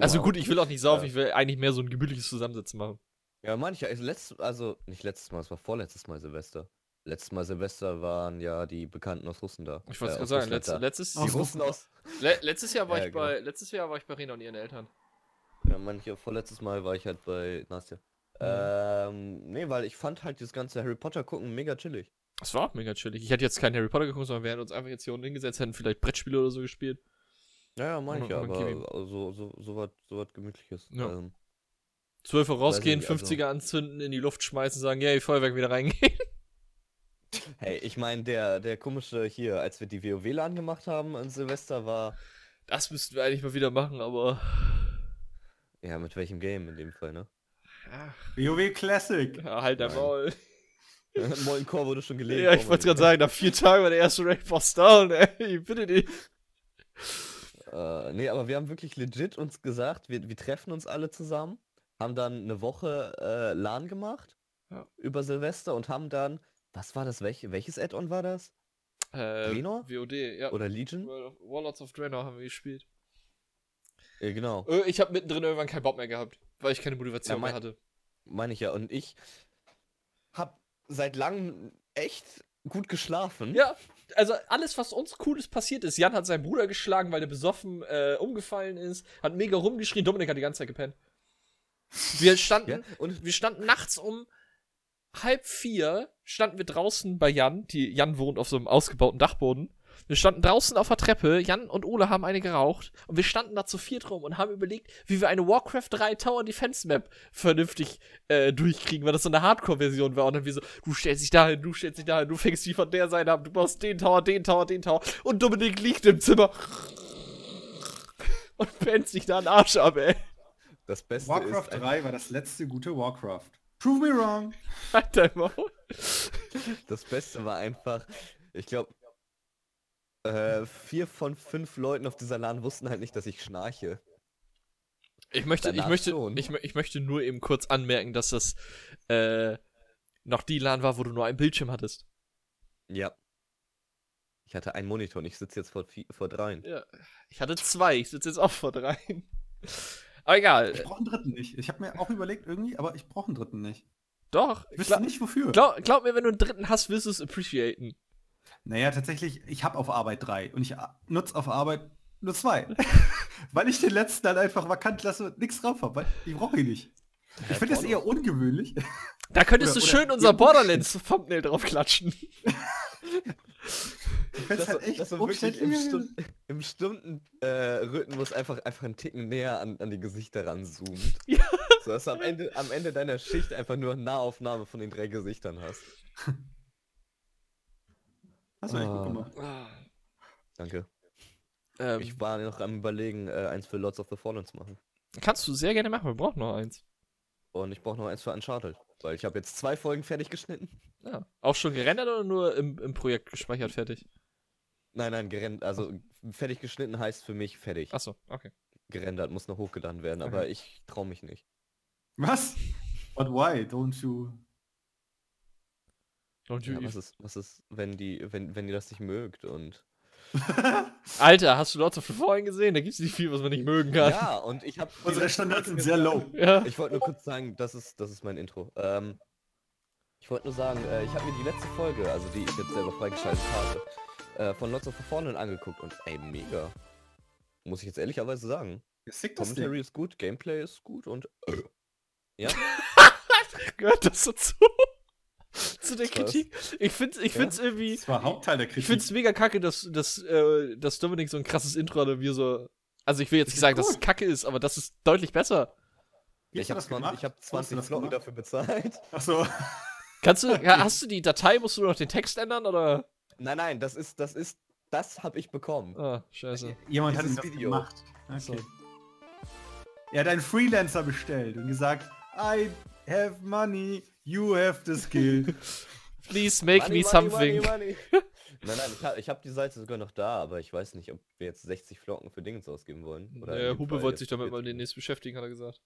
Also Wow. gut, ich will auch nicht saufen, Ja. ich will eigentlich mehr so ein gemütliches Zusammensitzen machen. Ja, manche, also letztes, also nicht letztes Mal, es war vorletztes Mal Silvester. Letztes Mal Silvester waren ja die Bekannten aus Russen da. Ich wollte Äh, gerade sagen, letzt, letztes, Die Aus Russen aus. le letztes Jahr war Ja, ich bei letztes Jahr war ich bei Rena und ihren Eltern. Ja, manche, vorletztes Mal war ich halt bei Nastja. Ähm, nee, weil ich fand halt das ganze Harry Potter gucken mega chillig. Das war auch mega chillig. Ich hätte jetzt keinen Harry Potter geguckt, sondern wir hätten uns einfach jetzt hier unten hingesetzt, hätten vielleicht Brettspiele oder so gespielt. Ja, ja, meine ich Und- ja, und aber so, so, so was so was Gemütliches. Ja. Ähm, 12 Uhr rausgehen, nicht, also- 50er anzünden, in die Luft schmeißen, sagen, yay, Feuerwerk wieder reingehen. hey, ich meine, der, der komische hier, als wir die WoW-LAN gemacht haben an Silvester, war. Das müssten wir eigentlich mal wieder machen, aber. Ja, mit welchem Game in dem Fall, ne? Ja, WoW Classic. halt dein Nein. Maul. Mollencore wurde schon gelegt. Ja, ich wollte gerade sagen, nach vier Tagen war der erste Raid Boss down, ey. Bitte nicht. Äh, nee, aber wir haben wirklich legit uns gesagt, wir, wir treffen uns alle zusammen, haben dann eine Woche äh, LAN gemacht Ja. über Silvester und haben dann, was war das, welche, welches Add-on war das? Äh, Draenor? WOD, ja. Oder Legion? Warlords of Draenor haben wir gespielt. Ja, genau, Äh, ich habe mittendrin irgendwann keinen Bock mehr gehabt, weil ich keine Motivation Ja, mein- mehr hatte. meine ich ja. Und ich hab seit langem echt gut geschlafen. Ja, also alles, was uns Cooles passiert ist. Jan hat seinen Bruder geschlagen, weil der besoffen äh, umgefallen ist, hat mega rumgeschrien. Dominik hat die ganze Zeit gepennt. Wir standen, Ja, und wir standen nachts um halb vier, standen wir draußen bei Jan. Die, Jan wohnt auf so einem ausgebauten Dachboden. Wir standen draußen auf der Treppe, Jan und Ole haben eine geraucht und wir standen da zu viert rum und haben überlegt, wie wir eine Warcraft 3 Tower Defense Map vernünftig äh, durchkriegen, weil das so eine Hardcore-Version war. Und dann wir so, du stellst dich dahin, du stellst dich dahin, du fängst die von der Seite ab, du baust den Tower, den Tower, den Tower und Dominik liegt im Zimmer und pennt sich da einen Arsch ab, ey. das Beste Warcraft ist, 3 war das letzte gute Warcraft. Prove me wrong. Halt dein Maul. das Beste war einfach, ich glaube, äh, vier von fünf Leuten auf dieser LAN wussten halt nicht, dass ich schnarche. Ich möchte, ich möchte, ich, ich möchte nur eben kurz anmerken, dass das äh, noch die LAN war, wo du nur einen Bildschirm hattest. Ja. Ich hatte einen Monitor und ich sitze jetzt vor, vor dreien. Ja. Ich hatte zwei, ich sitze jetzt auch vor dreien. Aber egal. Ich brauche einen dritten nicht. Ich habe mir auch überlegt irgendwie, aber ich brauche einen dritten nicht. Doch, Ich wüsste nicht wofür. glaub, glaub mir, wenn du einen dritten hast, wirst du es appreciaten. Naja, tatsächlich, ich habe auf Arbeit drei und ich nutze auf Arbeit nur zwei. weil ich den letzten dann einfach vakant lasse und nichts drauf habe, weil die brauche ich nicht. Ich finde das eher ungewöhnlich. Da könntest Oder- du oder- schön unser Borderlands-Thumbnail drauf klatschen. Ich Das, halt echt so wirklich im. Stunden, im Stundenrhythmus einfach, einfach einen Ticken näher an, an die Gesichter ranzoomt. Ja. So dass du am Ende, am Ende deiner Schicht einfach nur Nahaufnahme von den drei Gesichtern hast. Hast du echt Ah. gut gemacht. Danke. Ähm, Ich war noch am überlegen, äh, eins für Lords of the Fallen zu machen. kannst du sehr gerne machen, wir brauchen noch eins. Und ich brauche noch eins für Uncharted. Weil ich habe jetzt zwei Folgen fertig geschnitten. Ja. Auch schon gerendert oder nur im, im Projekt gespeichert fertig? Nein, nein, gerendert. Also fertig geschnitten heißt für mich fertig. Achso, okay. Gerendert muss noch hochgeladen werden, aber ich traue mich nicht. Was? But why? Don't you Ja, was ist, was ist, wenn die, wenn, wenn ihr das nicht mögt und. Alter, hast du Lords of the Fallen gesehen? Da gibt's nicht viel, was man nicht mögen kann. Ja, und ich habe. Unsere Standards sind sehr low. Ja. Ich wollte nur kurz sagen, das ist, das ist mein Intro. Ähm, ich wollte nur sagen, äh, ich habe mir die letzte Folge, also die ich jetzt selber freigeschaltet habe, äh, von Lots of the Fallen angeguckt und ey, mega. Muss ich jetzt ehrlicherweise sagen. Sick das Commentary ist gut, Gameplay ist gut und. Äh, ja, Gehört das dazu? Zu der? Kritik? Ich find's, ich Ja? find's irgendwie. Das war Hauptteil der Ich Kritik. find's mega kacke, dass, dass, äh, dass Dominik so ein krasses Intro hat und wir so. Also ich will jetzt nicht sagen, dass es gut. kacke ist, aber das ist deutlich besser. Wie ich habe das 20, gemacht? ich hab Wo hast du 20 das Flocken dafür bezahlt. Achso. Kannst du, ja, hast du die Datei, musst du noch den Text ändern oder? Nein, nein, das ist, das ist, das habe ich bekommen. Ah, scheiße. Jemand hat Dieses ihm das Video. gemacht. So. Okay. Er hat einen Freelancer bestellt und gesagt, I have money, you have the skill. please make Money, me money, something. money, money. nein, nein, ich habe hab die Seite sogar noch da, aber ich weiß nicht, ob wir jetzt 60 Flocken für Dingens ausgeben wollen. Oder Hube Fall wollte sich damit mal 40. demnächst beschäftigen, hat er gesagt.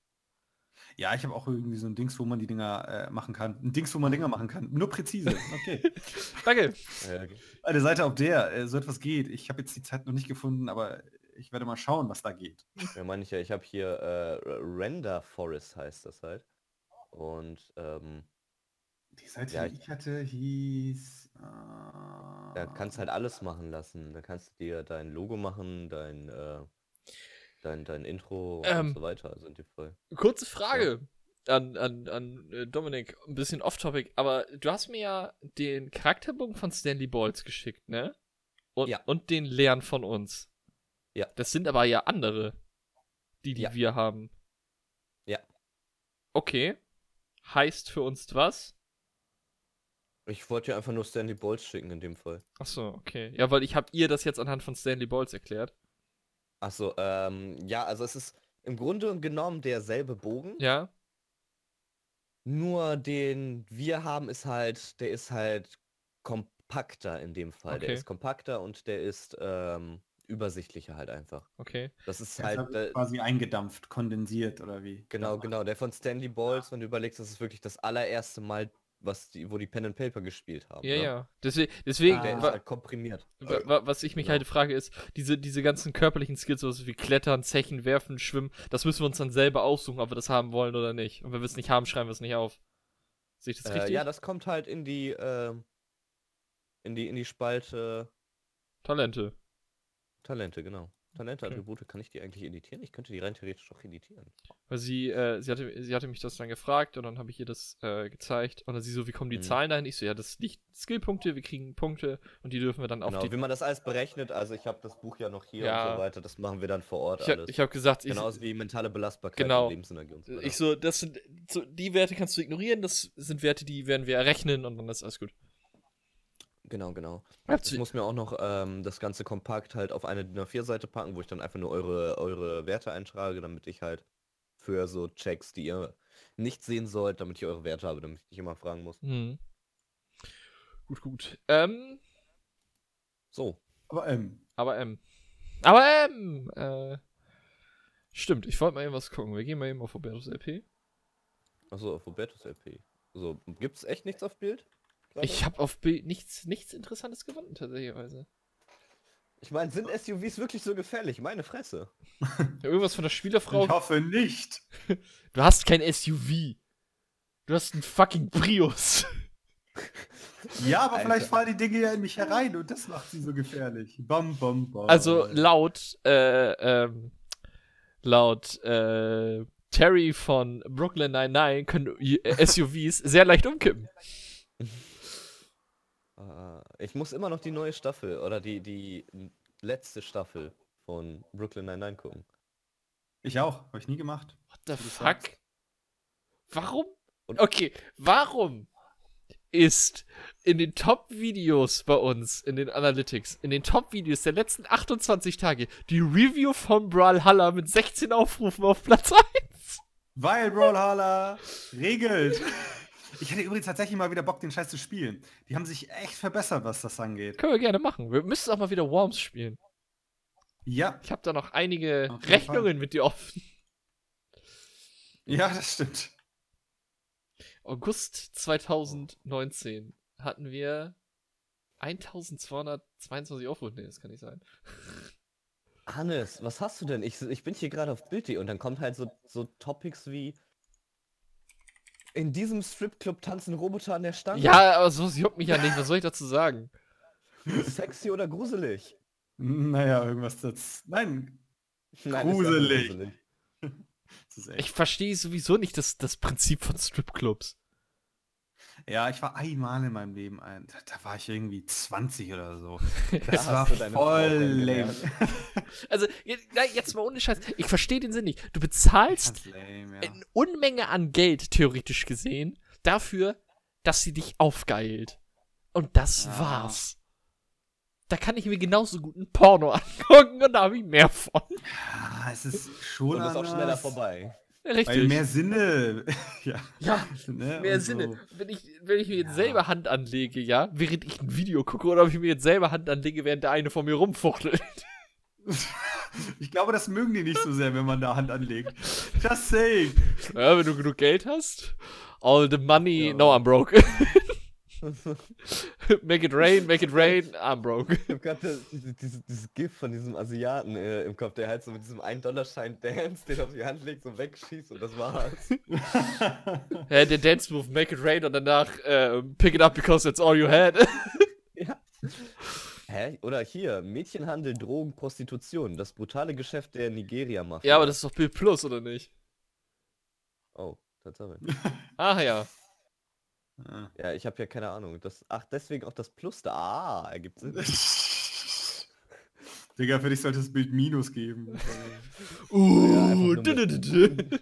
Ja, ich habe auch irgendwie so ein Dings, wo man die Dinger äh, machen kann. Ein Dings, wo man Dinger machen kann. Nur präzise. Okay. Danke. Ja, okay. Eine Seite, auf der äh, so etwas geht. Ich habe jetzt die Zeit noch nicht gefunden, aber ich werde mal schauen, was da geht. Ja, meine ich ja, ich habe hier äh, Render Forest heißt das halt. Und ähm, Die Seite, Ja, die ich hatte, hieß. Äh, da kannst halt alles machen lassen. Da kannst du dir dein Logo machen, dein, äh, dein, dein Intro Ähm. und so weiter. Also in dem Fall. Kurze Frage an, an, an äh, Dominik, ein bisschen off-topic, aber du hast mir ja den Charakterbogen von Stanley Balls geschickt, ne? Und, Ja. und den leeren von uns. Ja. Das sind aber ja andere, die, die Ja. wir haben. Ja. Okay. Heißt für uns was? Ich wollte dir einfach nur Stanley Bolts schicken in dem Fall. Achso, okay. Ja, weil ich habe ihr das jetzt anhand von Stanley Balls erklärt. Achso, ähm, ja, also es ist im Grunde genommen derselbe Bogen. Ja? Nur den wir haben ist halt, der ist halt kompakter in dem Fall. Der Okay. ist kompakter und der ist ähm, übersichtlicher halt einfach. Okay. Das ist halt halt, äh, quasi eingedampft, kondensiert oder wie? genau, genau. Der von Stanley Balls, wenn du überlegst, das ist wirklich das allererste Mal, was die, wo die Pen and Paper gespielt haben. Ja, ne? ja. Deswegen, deswegen Der Ah. halt komprimiert. wa- was ich mich Genau. halt frage, ist, diese, diese ganzen körperlichen Skills, so wie Klettern, Zechen, Werfen, Schwimmen, das müssen wir uns dann selber aussuchen, ob wir das haben wollen oder nicht. Und wenn wir es nicht haben, schreiben wir es nicht auf. Sehe ich das Äh, richtig? ja, das kommt halt in die, ähm, in die, in die Spalte Talente. Talente, genau. Talente, Okay. Attribute, kann ich die eigentlich editieren? Ich könnte die rein theoretisch doch editieren. Weil sie, äh, sie hatte, sie hatte mich das dann gefragt und dann habe ich ihr das äh, gezeigt. Und dann sie so, wie kommen die Mhm. Zahlen dahin? Ich so, ja, das ist nicht Skillpunkte, wir kriegen Punkte und die dürfen wir dann auf Genau, die. wie man das alles berechnet, also ich habe das Buch ja noch hier Ja. und so weiter, das machen wir dann vor Ort Ich, alles. ich habe gesagt, ich, Genauso wie mentale Belastbarkeit Genau. und Lebensenergie und so weiter. ich so, das sind, so, die Werte kannst du ignorieren, das sind Werte, die werden wir errechnen und dann ist alles gut. Genau, genau. Habt Ich muss mir auch noch ähm, das ganze kompakt halt auf eine DIN A4-Seite packen, wo ich dann einfach nur eure, eure Werte eintrage, damit ich halt für so Checks, die ihr nicht sehen sollt, damit ich eure Werte habe, damit ich nicht immer fragen muss. Hm. Gut, gut. Ähm, So, Aber ähm, aber M. Aber M! Äh, stimmt, ich wollte mal eben was gucken. Wir gehen mal eben auf Robertos LP. achso, auf Robertus LP. So, gibt's echt nichts auf Bild? Ich habe auf Bild nichts, nichts Interessantes gefunden, tatsächlich. ich meine, sind SUVs wirklich so gefährlich? Meine Fresse. Irgendwas von der Spielerfrau. ich hoffe nicht. Du hast kein SUV. Du hast einen fucking Prius. Ja, aber Alter. vielleicht fallen die Dinge ja in mich herein und das macht sie so gefährlich. Bam, bam, bam. Also laut, äh, ähm, laut, äh, Terry von Brooklyn 99 können äh, SUVs sehr leicht umkippen. Äh, ich muss immer noch die neue Staffel oder die, die letzte Staffel von Brooklyn Nine-Nine gucken. Ich auch, habe ich nie gemacht. What the fuck? sagst. Warum? Und- Okay, warum ist in den Top-Videos bei uns, in den Analytics, in den Top-Videos der letzten 28 Tage die Review von Brawlhalla mit 16 Aufrufen auf Platz 1? Weil Brawlhalla regelt. Ich hätte übrigens tatsächlich mal wieder Bock, den Scheiß zu spielen. Die haben sich echt verbessert, was das angeht. Können wir gerne machen. Wir müssen auch mal wieder Worms spielen. Ja, Ich habe da noch einige Auf Rechnungen mit dir offen. ja, das stimmt. August 2019 hatten wir 1222 Aufrufe. Nee, das kann nicht sein. Hannes, was hast du denn? Ich, ich bin hier gerade auf Bild.de und dann kommt halt so, so Topics wie in diesem Stripclub tanzen Roboter an der Stange. Ja, aber so juckt mich ja nicht. Was soll ich dazu sagen? Sexy oder gruselig? Naja, irgendwas das. Nein, Nein, Gruselig. das ist echt. Ich verstehe sowieso nicht das, das Prinzip von Stripclubs. Ja, ich war einmal in meinem Leben ein. Da, da war ich irgendwie 20 oder so. Da Das hast war voll lame. Also, jetzt mal ohne Scheiß. Ich verstehe den Sinn nicht. Du bezahlst lame, ja. eine Unmenge an Geld, theoretisch gesehen, dafür, dass sie dich aufgeilt. Und das Ja. war's. Da kann ich mir genauso gut ein Porno angucken und da habe ich mehr von. Ja, es ist schon Und ist auch schneller vorbei. Richtig. Weil mehr Sinne. ja. ja, ne, mehr und Sinne. so. Wenn ich, wenn ich mir jetzt Ja. selber Hand anlege, ja, während ich ein Video gucke, oder ob ich mir jetzt selber Hand anlege, während der eine vor mir rumfuchtelt. Ich glaube, das mögen die nicht so sehr, wenn man da Hand anlegt. Just saying. Ja, wenn du genug Geld hast. All the money, Ja. no, I'm broke. make it rain, make it rain, I'm broke. Ich hab gerade dieses, dieses, dieses GIF von diesem Asiaten äh, im Kopf, der halt so mit diesem 1-Dollar-Schein dance, den auf die Hand legt, so wegschießt und das war's. Ja, der Dance Move, make it rain und danach äh, pick it up because that's all you had. ja. Hä? Oder hier, Mädchenhandel, Drogen, Prostitution, das brutale Geschäft der Nigeria macht. ja, aber das ist doch Bild Plus, oder nicht? Oh, Tatsache. Ach ja. Ah. Ja, ich habe ja keine Ahnung. Das, ach, deswegen auch das Plus da. Ah, ergibt Sinn. Digga, für dich sollte das Bild Minus geben. Uh, dü- dü- dü- dü.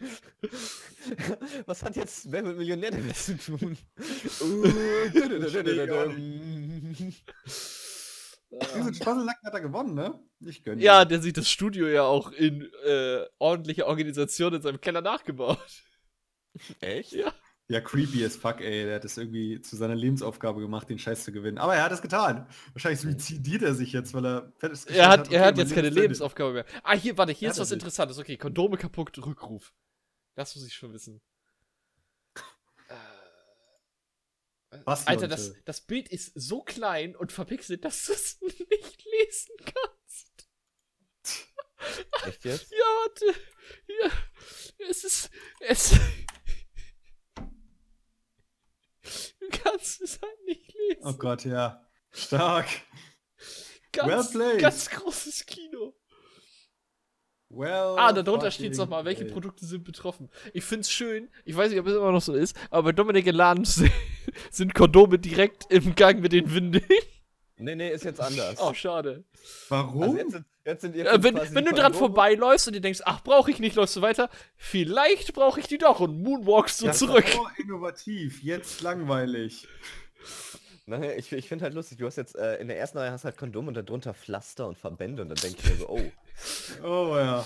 Was hat jetzt Wer mit Millionär damit zu tun? Diesen Spasselacken hat er gewonnen, ne? Ich gönn ja, der sieht das Studio ja auch in äh, ordentlicher Organisation in seinem Keller nachgebaut. Echt? Ja. Ja, creepy as fuck, ey. Der hat das irgendwie zu seiner Lebensaufgabe gemacht, den Scheiß zu gewinnen. Aber er hat es getan. Wahrscheinlich suizidiert er sich jetzt, weil er Er hat, okay, er hat jetzt keine. Lebensaufgabe mehr. Ah, hier, warte, hier Hat ist was. Interessantes. Okay, Kondome kaputt, Rückruf. Das muss ich schon wissen. Äh, Was, Alter, Leute? das, das Bild ist so klein und verpixelt, dass du es nicht lesen kannst. Echt jetzt? Ja, warte. Ja, es ist. Es. Du kannst es halt nicht lesen. Oh Gott, ja. Stark. ganz, well played. ganz großes Kino. Well. Ah, darunter steht fucking nochmal, welche. Produkte sind betroffen. Ich find's schön, ich weiß nicht, ob es immer noch so ist, aber bei Dominik in Laden se- sind Kondome direkt im Gang mit den Windeln. Nee, nee, ist jetzt anders. Oh, schade. Warum? Also jetzt sind, jetzt sind Äh, wenn wenn du dran Kondome- vorbeiläufst und dir denkst, ach, brauche ich nicht, läufst du weiter, vielleicht brauche ich die doch und moonwalkst du Das zurück. doch innovativ, jetzt langweilig. Nein, ich, ich finde halt lustig, du hast jetzt äh, in der ersten Reihe hast halt Kondom und darunter Pflaster und Verbände und dann denke ich mir so, oh. Oh ja.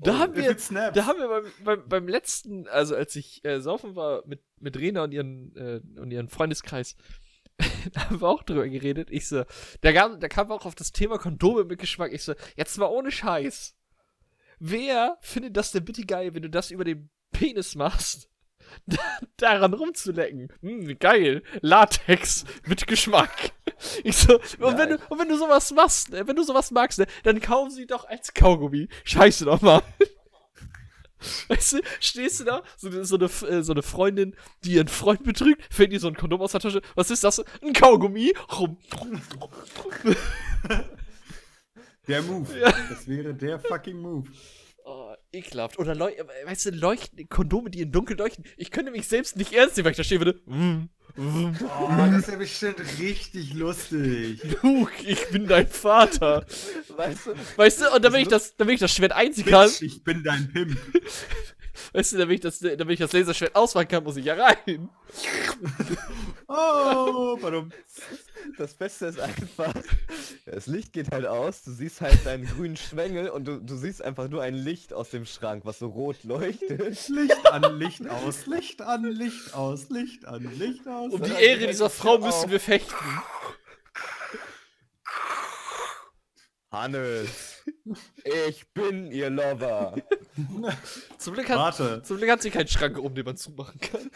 Da oh, haben wir-. Da haben wir beim, beim, beim letzten, also als ich äh, saufen war mit, mit Rena und ihren, äh, und ihren Freundeskreis, da haben wir auch drüber geredet. Ich so, da kam, da kam auch auf das Thema Kondome mit Geschmack. Ich so, jetzt mal ohne Scheiß. Wer findet das denn bitte geil, wenn du das über den Penis machst? daran rumzulecken. Hm, geil. Latex mit Geschmack. Ich so, und, Ja, wenn du, und wenn du sowas machst, ne, wenn du sowas magst, ne, dann kauf sie doch als Kaugummi. Scheiße doch mal. Weißt du, stehst du da, so, eine- so, eine, äh, so eine Freundin, die ihren Freund betrügt, fällt dir so ein Kondom aus der Tasche. Was ist das? Ein Kaugummi. Rum. Der Move. Ja. Das wäre der fucking Move. Ekelhaft. Oder leu weißt du, leuchten, Kondome, die in Dunkel leuchten. Ich könnte mich selbst nicht ernst nehmen, weil ich da stehen würde. Mm, mm. Oh, das wäre bestimmt richtig lustig. Luke, ich bin dein Vater. Weißt du? Weißt du, und damit ich das, damit ich das Schwert einziehen kann, ich bin dein Pimp. weißt du, damit ich das, damit ich das Laserschwert ausmachen kann, muss ich ja rein. Oh, warum? Das Beste ist einfach, das Licht geht halt aus, du siehst halt deinen grünen Schwengel und du, du siehst einfach nur ein Licht aus dem Schrank, was so rot leuchtet. Licht an, Licht aus, Licht an, Licht aus, Licht an, Licht aus. Um die Ehre dieser die Frau müssen auf. wir fechten. Hannes, ich bin ihr Lover. Zum Glück, hat, Warte. zum Glück hat sie keinen Schrank oben, den man zumachen kann.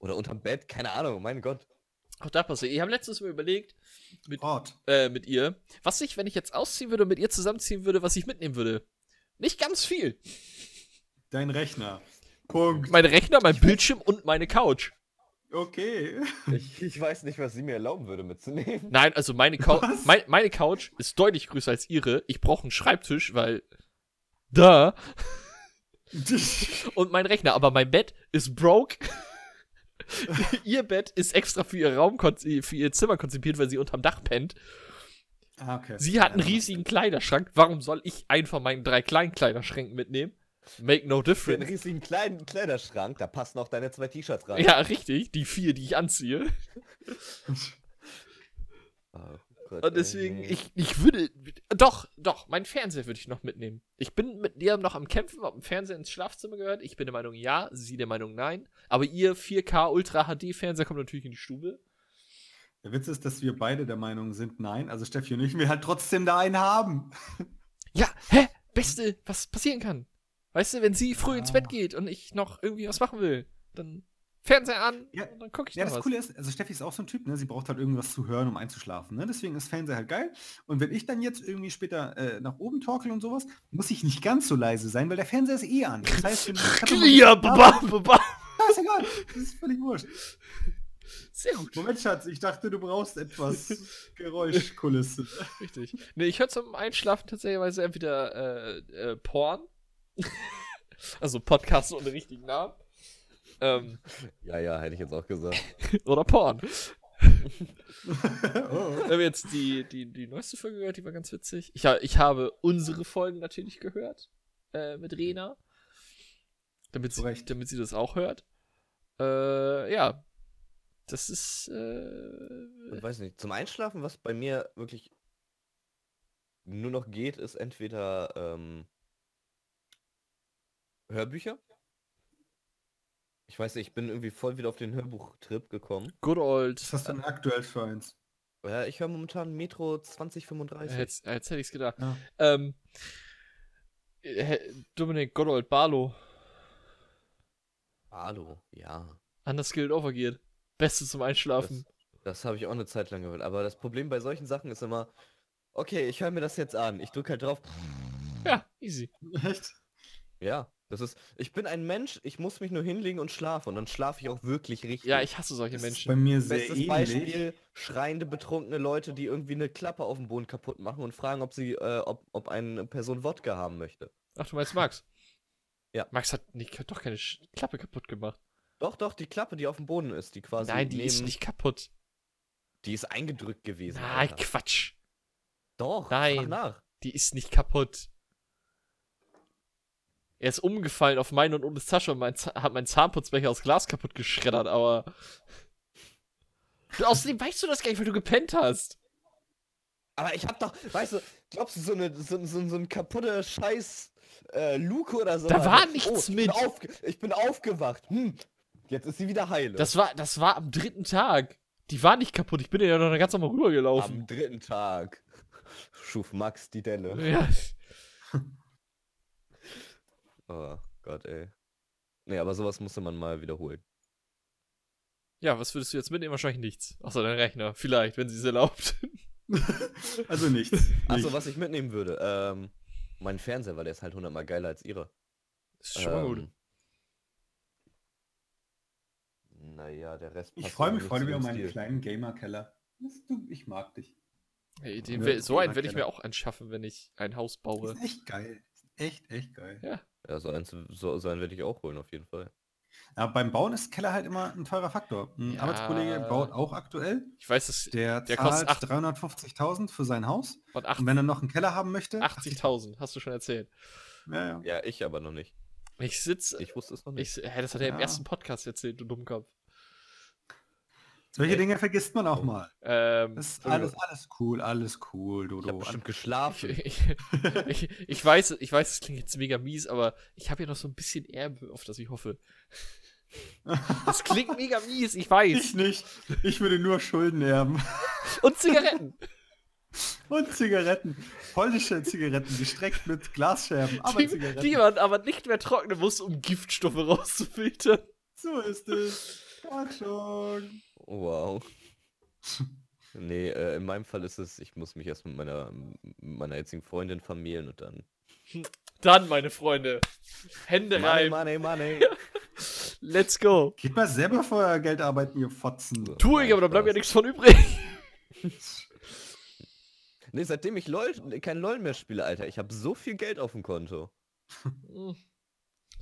Oder unterm Bett, keine Ahnung, mein Gott. Auch da passiert. Ich habe letztens mal überlegt, Ort. äh, mit ihr, was ich, wenn ich jetzt ausziehen würde und mit ihr zusammenziehen würde, was ich mitnehmen würde. Nicht ganz viel. Dein Rechner. Punkt. Mein Rechner, mein Bildschirm und meine Couch. Okay. Ich, ich weiß nicht, was sie mir erlauben würde mitzunehmen. Nein, also meine, Cou mein, meine Couch ist deutlich größer als ihre. Ich brauche einen Schreibtisch, weil. Da. Und mein Rechner, aber mein Bett ist broke. ihr Bett ist extra für ihr Raum, für ihr Zimmer konzipiert, weil sie unterm Dach pennt. ah, okay. Sie hat einen riesigen Kleiderschrank. Warum soll ich einen von meinen drei kleinen Kleiderschränken mitnehmen? Make no Für einen difference. riesigen kleinen Kleiderschrank, da passen auch deine zwei T-Shirts rein. Ja, richtig. Die vier, die ich anziehe. Gott, Und deswegen, ey, ich, ich würde. Doch, doch, mein Fernseher würde ich noch mitnehmen. Ich bin mit dir noch am Kämpfen, ob ein Fernseher ins Schlafzimmer gehört. Ich bin der Meinung ja, sie der Meinung nein. Aber ihr 4K Ultra HD Fernseher kommt natürlich in die Stube. Der Witz ist, dass wir beide der Meinung sind, nein. Also Steffi und ich will halt trotzdem da einen haben. Ja, hä? Beste, was passieren kann. Weißt du, wenn sie früh ins Ah. Bett geht und ich noch irgendwie was machen will, dann Fernseher an Ja. und dann gucke ich Ja, das was. Coole ist, also Steffi ist auch so ein Typ, ne? Sie braucht halt irgendwas zu hören, um einzuschlafen. Ne? Deswegen ist Fernseher halt geil. Und wenn ich dann jetzt irgendwie später äh, nach oben torkel und sowas, muss ich nicht ganz so leise sein, weil der Fernseher ist eh an. Das heißt, Clear, baba, baba. Ja, ist egal. Das ist völlig wurscht. Sehr gut. Moment, Schatz, ich dachte, du brauchst etwas Geräuschkulisse. Richtig. Nee, ich höre zum Einschlafen tatsächlich entweder äh, äh, Porn. also Podcast ohne richtigen Namen. Ähm, Ja, ja, hätte ich jetzt auch gesagt. oder Porn. oh. Wir haben jetzt die, die, die neueste Folge gehört, die war ganz witzig. Ich, ha- ich habe unsere Folgen natürlich gehört äh, mit Rena. Damit Zu sie, Recht. damit sie das auch hört. Äh, ja. Das ist. Äh, Ich weiß nicht, zum Einschlafen, was bei mir wirklich nur noch geht, ist entweder ähm, Hörbücher. Ich weiß nicht, ich bin irgendwie voll wieder auf den Hörbuchtrip gekommen. good old. Was hast du denn aktuell für eins? Ja, ich höre momentan Metro 2035. Jetzt, jetzt hätte ich es gedacht. Ja. Ähm, äh, Dominik Gotthold Barlow. Hallo, ja. Underskilled Overgeared. Beste zum Einschlafen. Das habe ich auch eine Zeit lang gehört. Aber das Problem bei solchen Sachen ist immer, okay, ich höre mir das jetzt an. Ich drücke halt drauf. Ja, easy. Echt? Ja, das ist. Ich bin ein Mensch, ich muss mich nur hinlegen und schlafen. Und dann schlafe ich auch wirklich richtig. Ja, ich hasse solche Das ist Menschen. bei mir sehr Bestes ähnlich. Beispiel, schreiende, betrunkene Leute, die irgendwie eine Klappe auf dem Boden kaputt machen und fragen, ob sie, äh, ob, ob eine Person Wodka haben möchte. Ach, du meinst Max? Ja. Max hat nicht, doch keine Sch Klappe kaputt gemacht. Doch, doch, die Klappe, die auf dem Boden ist, die quasi Nein, die ist neben- nicht kaputt. Die ist eingedrückt gewesen. Nein, Alter. Quatsch. Doch, Nein. Die ist nicht kaputt. Er ist umgefallen auf meine und Oles Tasche und mein hat meinen Zahnputzbecher aus Glas kaputt geschreddert, aber. Außerdem weißt du das gar nicht, weil du gepennt hast. Aber ich hab doch, weißt du, glaubst du, so eine, so, so, so ein kaputter Scheiß äh, Luke oder so? Da war nichts ich mit. Bin aufge ich bin aufgewacht. Hm, jetzt ist sie wieder heile. Das war, das war am dritten Tag. Die war nicht kaputt. Ich bin ja noch ganz normal rübergelaufen. Am dritten Tag schuf Max die Delle. Ja. Oh Gott, ey. Nee, aber sowas musste man mal wiederholen. ja, was würdest du jetzt mitnehmen? Wahrscheinlich nichts. Außer dein Rechner. Vielleicht, wenn sie es erlaubt. Also nichts. Achso, was ich mitnehmen würde, ähm, mein Fernseher, weil der ist halt hundertmal geiler als ihre. ist schon mal gut. Ähm, Naja, der Rest Ich freue mich voll über meinen Stil. kleinen Gamer-Keller. Ich mag dich. Hey, den, so einen werde ich mir auch anschaffen, wenn ich ein Haus baue. Ist echt geil. Ist echt, echt geil. Ja. Ja, so, eins, so, so einen werde ich auch holen, auf jeden Fall. Aber beim Bauen ist Keller halt immer ein teurer Faktor. Ein Ja. Arbeitskollege baut auch aktuell. Ich weiß, dass Der, Der zahlt kostet acht- 350.000 für sein Haus. von acht- Und wenn er noch einen Keller haben möchte, 80.000, hast du schon erzählt. Ja, ja. Ja, ich aber noch nicht. Ich sitze. Ich wusste es noch nicht. Ich, hä, das hat er im Ja. ersten Podcast erzählt, du Dummkopf. Solche Echt? Dinge vergisst man auch mal. Ähm, Das ist alles, alles cool, alles cool, Ich habe Dodo. bestimmt ich, geschlafen. ich, ich, ich weiß, ich weiß, es klingt jetzt mega mies, aber ich habe ja noch so ein bisschen Erbe, auf das ich hoffe. Das klingt mega mies, ich weiß. Ich nicht. Ich würde nur Schulden erben. Und Zigaretten. Und Zigaretten. Polnische Zigaretten, gestreckt mit Glasscherben. Aber die, Zigaretten. die man aber nicht mehr trocknen muss, um Giftstoffe rauszufiltern. So ist es. Sag schon. Wow. Nee, äh, in meinem Fall ist es, ich muss mich erst mit meiner, mit meiner jetzigen Freundin vermählen und dann. Dann, meine Freunde, Hände Money, rein. money, money. Let's go. Geht mal selber für euer Geld arbeiten, ihr Fotzen. Tu ich, aber da bleibt ja nichts von übrig. Nee, seitdem ich LOL, kein LOL mehr spiele, Alter, ich habe so viel Geld auf dem Konto.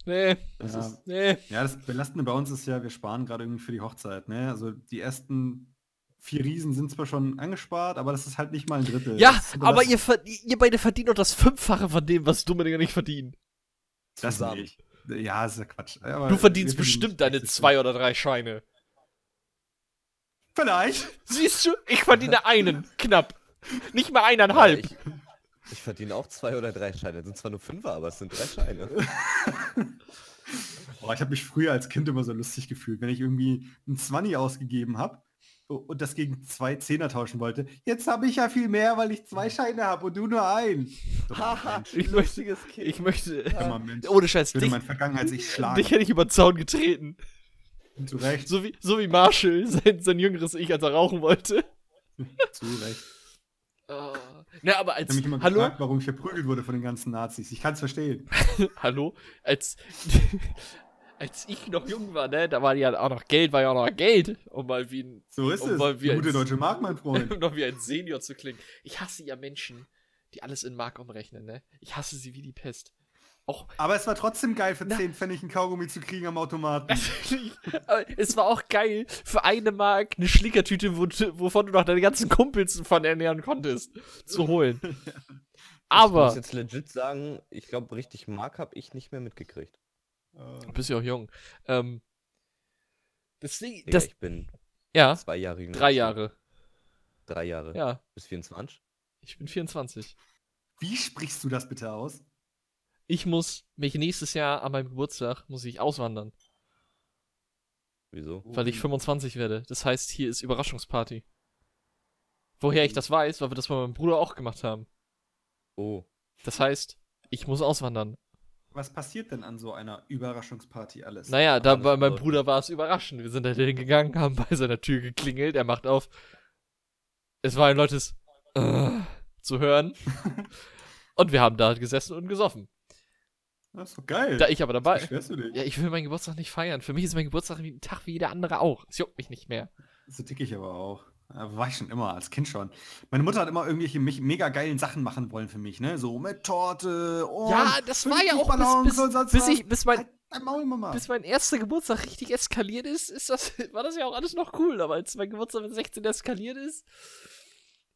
Nee, Das Ja. ist, nee. Ja, das Belastende bei uns ist ja, wir sparen gerade irgendwie für die Hochzeit. Ne? Also die ersten vier Riesen sind zwar schon angespart, aber das ist halt nicht mal ein Drittel. Ja, ist aber ihr, ihr beide verdient doch das Fünffache von dem, was Dominik und ich verdienen. das zusammen. nicht. Ja, ist ja Quatsch. Aber Du verdienst bestimmt deine zwei oder drei Scheine. Vielleicht. Siehst du, ich verdiene einen, knapp. Nicht mal eineinhalb. Ich, ich verdiene auch zwei oder drei Scheine. Das sind zwar nur Fünfer, aber es sind drei Scheine. Boah, ich habe mich früher als Kind immer so lustig gefühlt, wenn ich irgendwie ein 20 ausgegeben habe und das gegen zwei Zehner tauschen wollte. Jetzt habe ich ja viel mehr, weil ich zwei Scheine habe und du nur einen. Haha, Ich lustiges Kind. Ich möchte. Dummer Mensch. Ohne Scheiß, dich, mein Vergangenheit sich schlagen. dich hätte ich über den Zaun getreten. Zu Recht. So wie, so wie Marshall, sein, sein jüngeres Ich, als er rauchen wollte. Zu Recht. Oh. Na, aber Ich als. habe mich immer Hallo? gefragt, warum ich verprügelt wurde von den ganzen Nazis. Ich kann es verstehen. Hallo? Als. als ich noch jung war, ne, da war ja auch noch Geld, war ja auch noch Geld. Um mal wie ein, So ist Und es. weil wir Gute als- deutsche Mark, mein Freund. um noch wie ein Senior zu klingen. Ich hasse ja Menschen, die alles in Mark umrechnen, ne? Ich hasse sie wie die Pest. Auch Aber es war trotzdem geil, für Na. 10 Pfennig ein Kaugummi zu kriegen am Automaten. Aber es war auch geil, für eine Mark eine Schlickertüte, wo, wovon du noch deine ganzen Kumpels von ernähren konntest, zu holen. Ich muss Aber. jetzt legit sagen, ich glaube, richtig Mark habe ich nicht mehr mitgekriegt. Äh, Du bist ja auch jung. Ähm, das Ding, Digga, das, ich bin ja, zwei Jahre jünger. drei. Jahre. Drei Jahre. Ja, Bis 24. ich bin 24. Wie sprichst du das bitte aus? Ich muss mich nächstes Jahr an meinem Geburtstag, muss ich auswandern, Wieso? weil ich 25 werde. Das heißt, hier ist Überraschungsparty. Woher ich das weiß, weil wir das bei meinem Bruder auch gemacht haben. Oh. Das heißt, ich muss auswandern. Was passiert denn an so einer Überraschungsparty alles? Naja, da bei meinem. Bruder war es überraschend. Wir sind da hingegangen, haben bei seiner Tür geklingelt, er macht auf. Es war ein lautes äh, zu hören. und wir haben da gesessen und gesoffen. Das ist doch geil. Da ich aber dabei. Beschwerst du dich? Ja, ich will meinen Geburtstag nicht feiern. Für mich ist mein Geburtstag wie ein Tag wie jeder andere auch. Es juckt mich nicht mehr. So dick ich aber auch. War ich schon immer, als Kind schon. Meine Mutter hat immer irgendwelche mich- mega geilen Sachen machen wollen für mich, ne? So mit Torte und ja, das war ja 50 auch bis, bis, bis, ich, bis, mein, Halt Maul, bis mein erster Geburtstag richtig eskaliert ist, ist das, war das ja auch alles noch cool. Aber als mein Geburtstag mit 16 eskaliert ist,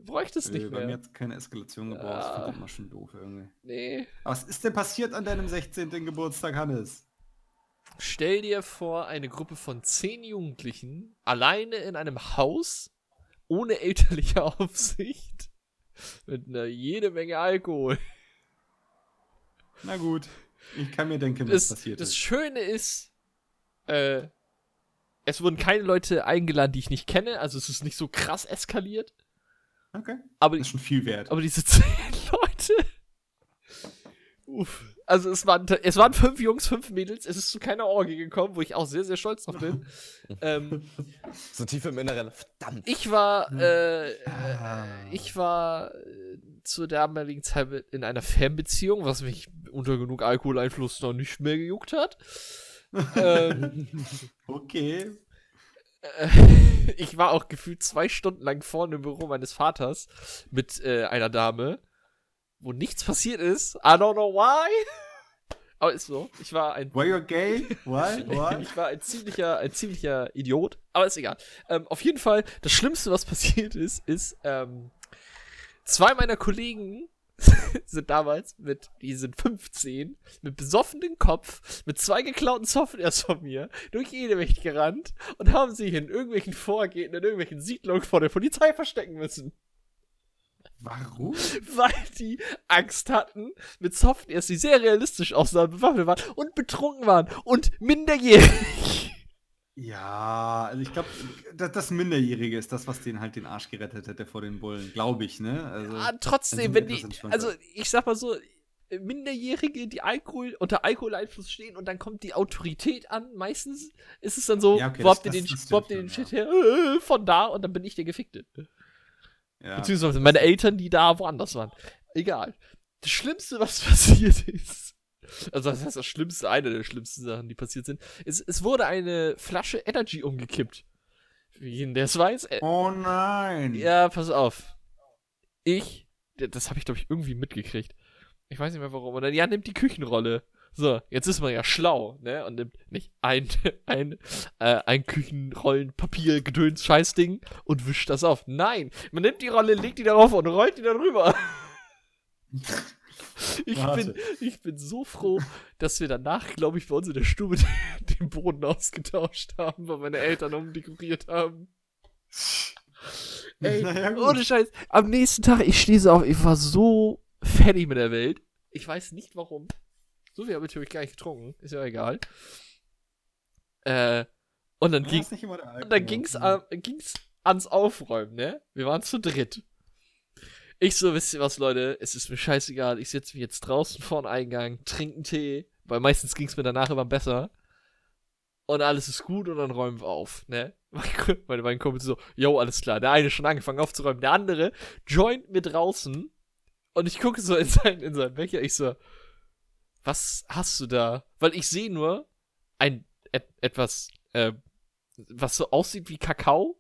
bräuchte es Nö, nicht bei mir mehr. hat keine Eskalation gebraucht. Ja. Ich finde das immer schon doof irgendwie. Nee. Was ist denn passiert an deinem 16. Geburtstag, Hannes? Stell dir vor, eine Gruppe von zehn Jugendlichen alleine in einem Haus ohne elterliche Aufsicht mit einer jede Menge Alkohol. Na gut, ich kann mir denken, was Das, passiert das ist. Schöne ist, äh, es wurden keine Leute eingeladen, die ich nicht kenne, also es ist nicht so krass eskaliert. Okay, Aber, das ist schon viel wert. aber diese zehn Leute. Uff. Also es waren, es waren fünf Jungs, fünf Mädels, es ist zu keiner Orgie gekommen, wo ich auch sehr, sehr stolz drauf bin. ähm, So tief im Inneren. Verdammt. Ich war, äh, äh, Ah. ich war äh, zur damaligen Zeit in einer Fernbeziehung, was mich unter genug Alkoholeinfluss noch nicht mehr gejuckt hat. ähm, Okay. Ich war auch gefühlt zwei Stunden lang vorne im Büro meines Vaters mit äh, einer Dame, wo nichts passiert ist. I don't know why. Aber ist so. Ich war ein Why you're gay? Why? Why? ich war ein ziemlicher, ein ziemlicher Idiot, aber ist egal. Ähm, auf jeden Fall, das Schlimmste, was passiert ist, ist, ähm, zwei meiner Kollegen sind damals mit, die sind 15, mit besoffenem Kopf, mit zwei geklauten Softwares von mir, durch Edewicht gerannt und haben sich in irgendwelchen Vorgängen, in irgendwelchen Siedlungen vor der Polizei verstecken müssen. Warum? Weil die Angst hatten mit Softwares, die sehr realistisch aussahen, bewaffnet waren und betrunken waren und minderjährig. Ja, also ich glaube, das, das Minderjährige ist das, was den halt den Arsch gerettet hätte vor den Bullen, glaube ich, ne? Also, Ah, trotzdem, wenn die, also ich sag mal so, äh, Minderjährige, die Alkohol unter Alkoholeinfluss stehen und dann kommt die Autorität an. Meistens ist es dann so, Ja, okay, wo habt ihr den, wo habt ihr den Shit her? Äh, von da und dann bin ich der Gefickte. ja. Beziehungsweise meine Eltern, die da woanders waren. Egal. Das Schlimmste, was passiert ist, also das heißt das Schlimmste, eine der schlimmsten Sachen, die passiert sind, ist, es wurde eine Flasche Energy umgekippt. Für jeden, der es weiß, Oh nein. ja, pass auf. Ich, das habe ich glaube ich irgendwie mitgekriegt. Ich weiß nicht mehr warum. Und dann, ja, nimmt die Küchenrolle. So, jetzt ist man ja schlau, ne? Und nimmt nicht ein, ein, äh, ein Küchenrollen, Papier, Gedöns, Scheißding und wischt das auf. Nein, man nimmt die Rolle, legt die darauf und rollt die darüber. Ich bin, ich bin so froh, dass wir danach, glaube ich, bei uns in der Stube den Boden ausgetauscht haben, weil meine Eltern umdekoriert haben. Ey, Naja, ohne Scheiß. Am nächsten Tag, ich stehe so auf, ich war so fertig mit der Welt. Ich weiß nicht warum. So viel habe ich natürlich gar nicht getrunken. Ist ja egal. Äh, und dann ging, an, ging's ans Aufräumen, ne? Wir waren zu dritt. Ich so, wisst ihr was, Leute? Es ist mir scheißegal. Ich setze mich jetzt draußen vor den Eingang, trinke einen Tee, weil meistens ging's mir danach immer besser. Und alles ist gut und dann räumen wir auf, ne? Meine beiden Kumpels so, yo, alles klar. Der eine schon angefangen aufzuräumen, der andere joint mir draußen und ich gucke so in seinen, in seinen Becher. Ich so, was hast du da? Weil ich sehe nur ein et, etwas, äh, was so aussieht wie Kakao.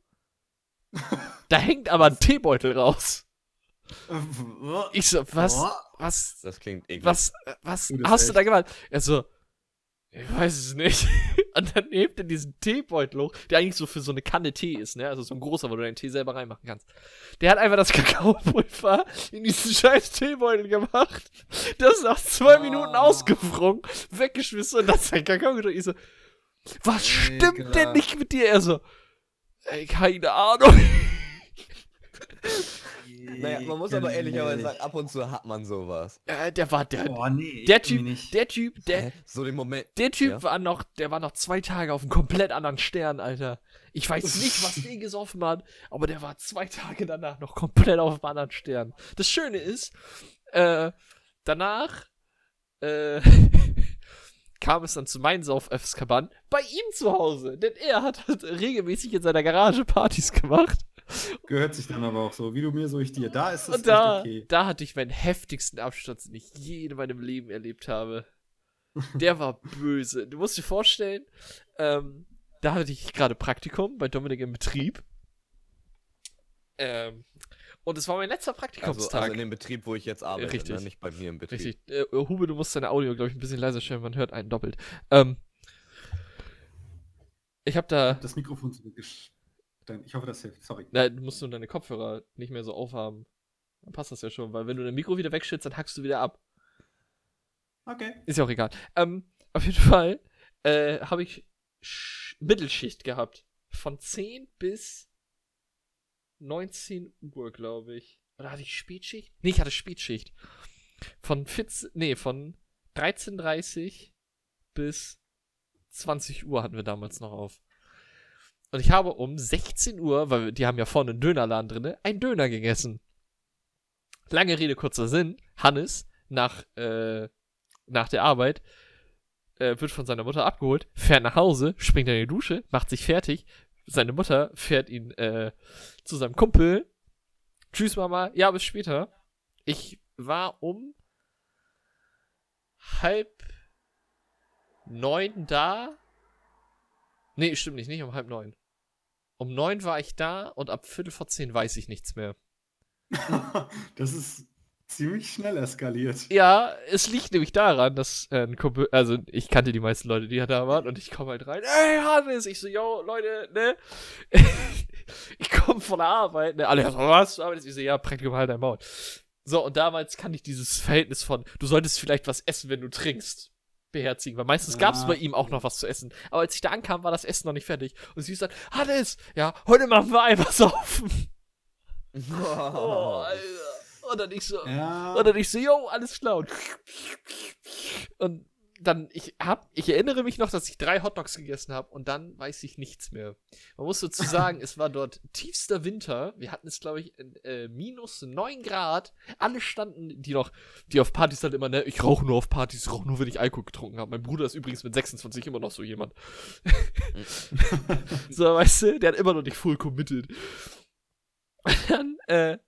da hängt aber ein Teebeutel raus. Ich so, was, was, Das klingt eklig. was, äh, was das hast ist du da gemacht? Er so, ich weiß es nicht. Und dann hebt er diesen Teebeutel hoch, der eigentlich so für so eine Kanne Tee ist, ne? Also so ein großer, wo du deinen Tee selber reinmachen kannst. Der hat einfach das Kakaopulver in diesen scheiß Teebeutel gemacht. Das ist nach zwei Oh. Minuten ausgefrungen, weggeschmissen und dann sein Kakao gedrückt. Ich so, was stimmt denn Ekelhaft. nicht mit dir? Er so, ey, keine Ahnung. naja, man muss aber ehrlicherweise sagen, ab und zu hat man sowas. Äh, der war, der, Boah, nee. der Typ, nicht. der Typ, der, Hä? So den Moment. Der Typ Ja. war noch, der war noch zwei Tage auf einem komplett anderen Stern, Alter. Ich weiß nicht, was den gesoffen hat, aber der war zwei Tage danach noch komplett auf einem anderen Stern. Das Schöne ist, äh, danach, äh, kam es dann zu meinen Sauf-F-Kabern bei ihm zu Hause. Denn er hat halt regelmäßig in seiner Garage Partys gemacht. Gehört sich dann aber auch so. Wie du mir, so ich dir. Da ist es Und da, okay. da hatte ich meinen heftigsten Absturz, den ich je in meinem Leben erlebt habe. Der war böse. Du musst dir vorstellen, ähm, da hatte ich gerade Praktikum bei Dominik im Betrieb. Ähm, und es war mein letzter Also, Praktikumstag. also in dem Betrieb, wo ich jetzt arbeite, Richtig. Ne? nicht bei mir im Betrieb. Richtig. Äh, Hube, du musst deine Audio, glaube ich, ein bisschen leiser stellen, man hört einen doppelt. Ähm, ich habe da. Das Mikrofon zurückgestellt. Ich hoffe, das hilft. Sorry. Na, du musst nur deine Kopfhörer nicht mehr so aufhaben. Dann passt das ja schon, weil wenn du dein Mikro wieder wegschützt, dann hackst du wieder ab. Okay. Ist ja auch egal. Ähm, auf jeden Fall äh, habe ich Sch Mittelschicht gehabt. Von 10 bis 19 Uhr, glaube ich. Oder hatte ich Spätschicht? Nee, ich hatte Spätschicht. Von 14, nee, von 13.30 bis 20 Uhr hatten wir damals noch auf. Und ich habe um 16 Uhr, weil die haben ja vorne einen Dönerladen drin, einen Döner gegessen. Lange Rede, kurzer Sinn. Hannes, nach, äh, nach der Arbeit, äh, wird von seiner Mutter abgeholt, fährt nach Hause, springt in die Dusche, macht sich fertig. Seine Mutter fährt ihn äh, zu seinem Kumpel. Tschüss, Mama. Ja, bis später. Ich war um halb neun da. Nee, stimmt nicht, nicht um halb neun. Um neun war ich da und ab Viertel vor zehn weiß ich nichts mehr. das ist ziemlich schnell eskaliert. Ja, es liegt nämlich daran, dass äh, ein Kumpel, also ich kannte die meisten Leute, die da waren und ich komme halt rein, ey Hannes, ich so, yo, Leute, ne? ich komme von der Arbeit, ne? Alle was, du arbeitest? Ich so, ja, Praktikum halt dein Maul. So, und damals kann ich dieses Verhältnis von, du solltest vielleicht was essen, wenn du trinkst, beherzigen, weil meistens gab es bei ihm auch noch was zu essen. Aber als ich da ankam, war das Essen noch nicht fertig. Und sie sagt, Hannes, ja, heute machen wir einfach saufen. Oh, Alter. Und dann ich so, Ja. und dann ich so, yo, alles klar. Und dann, ich hab, ich erinnere mich noch, dass ich drei Hotdogs gegessen habe und dann weiß ich nichts mehr. Man muss dazu sagen, es war dort tiefster Winter. Wir hatten es, glaube ich, in, äh, minus 9 Grad. Alle standen, die noch, die auf Partys halt immer, ne, ich rauche nur auf Partys, ich rauche nur, wenn ich Alkohol getrunken habe. Mein Bruder ist übrigens mit 26 immer noch so jemand. so, weißt du, der hat immer noch nicht full committed. Und dann, äh,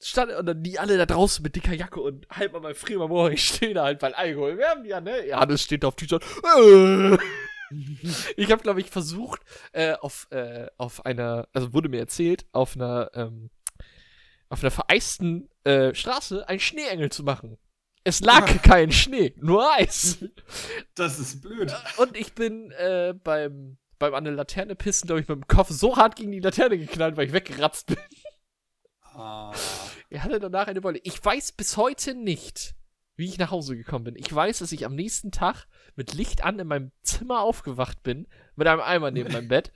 stand und dann die alle da draußen mit dicker Jacke und halb an meinem Frieren am Morgen, ich stehe da halt, weil Alkohol, wir haben die ja, ne? Ja, das steht auf T-Shirt. Ich habe, glaube ich, versucht, äh, auf, äh, auf einer, also wurde mir erzählt, auf einer, ähm, auf einer vereisten äh, Straße einen Schneeengel zu machen. Es lag kein Schnee, nur Eis. Das ist blöd. Und ich bin äh, beim, beim an der Laterne pissen, glaube ich, mit dem Kopf so hart gegen die Laterne geknallt, weil ich weggeratzt bin. Ah. Er hatte danach eine Beule. Ich weiß bis heute nicht, wie ich nach Hause gekommen bin. Ich weiß, dass ich am nächsten Tag mit Licht an in meinem Zimmer aufgewacht bin, mit einem Eimer neben meinem Bett.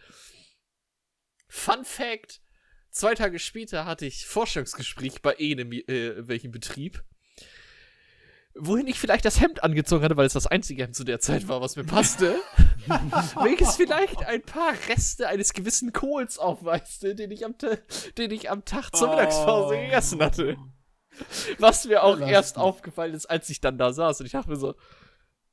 Fun Fact: zwei Tage später hatte ich Vorstellungsgespräch bei einem äh, welchen Betrieb. Wohin ich vielleicht das Hemd angezogen hatte, weil es das einzige Hemd zu der Zeit war, was mir passte. welches vielleicht ein paar Reste eines gewissen Kohls aufweiste, den ich am, den ich am Tag zur Mittagspause Oh. gegessen hatte. Was mir auch Belastend. erst aufgefallen ist, als ich dann da saß. Und ich dachte mir so,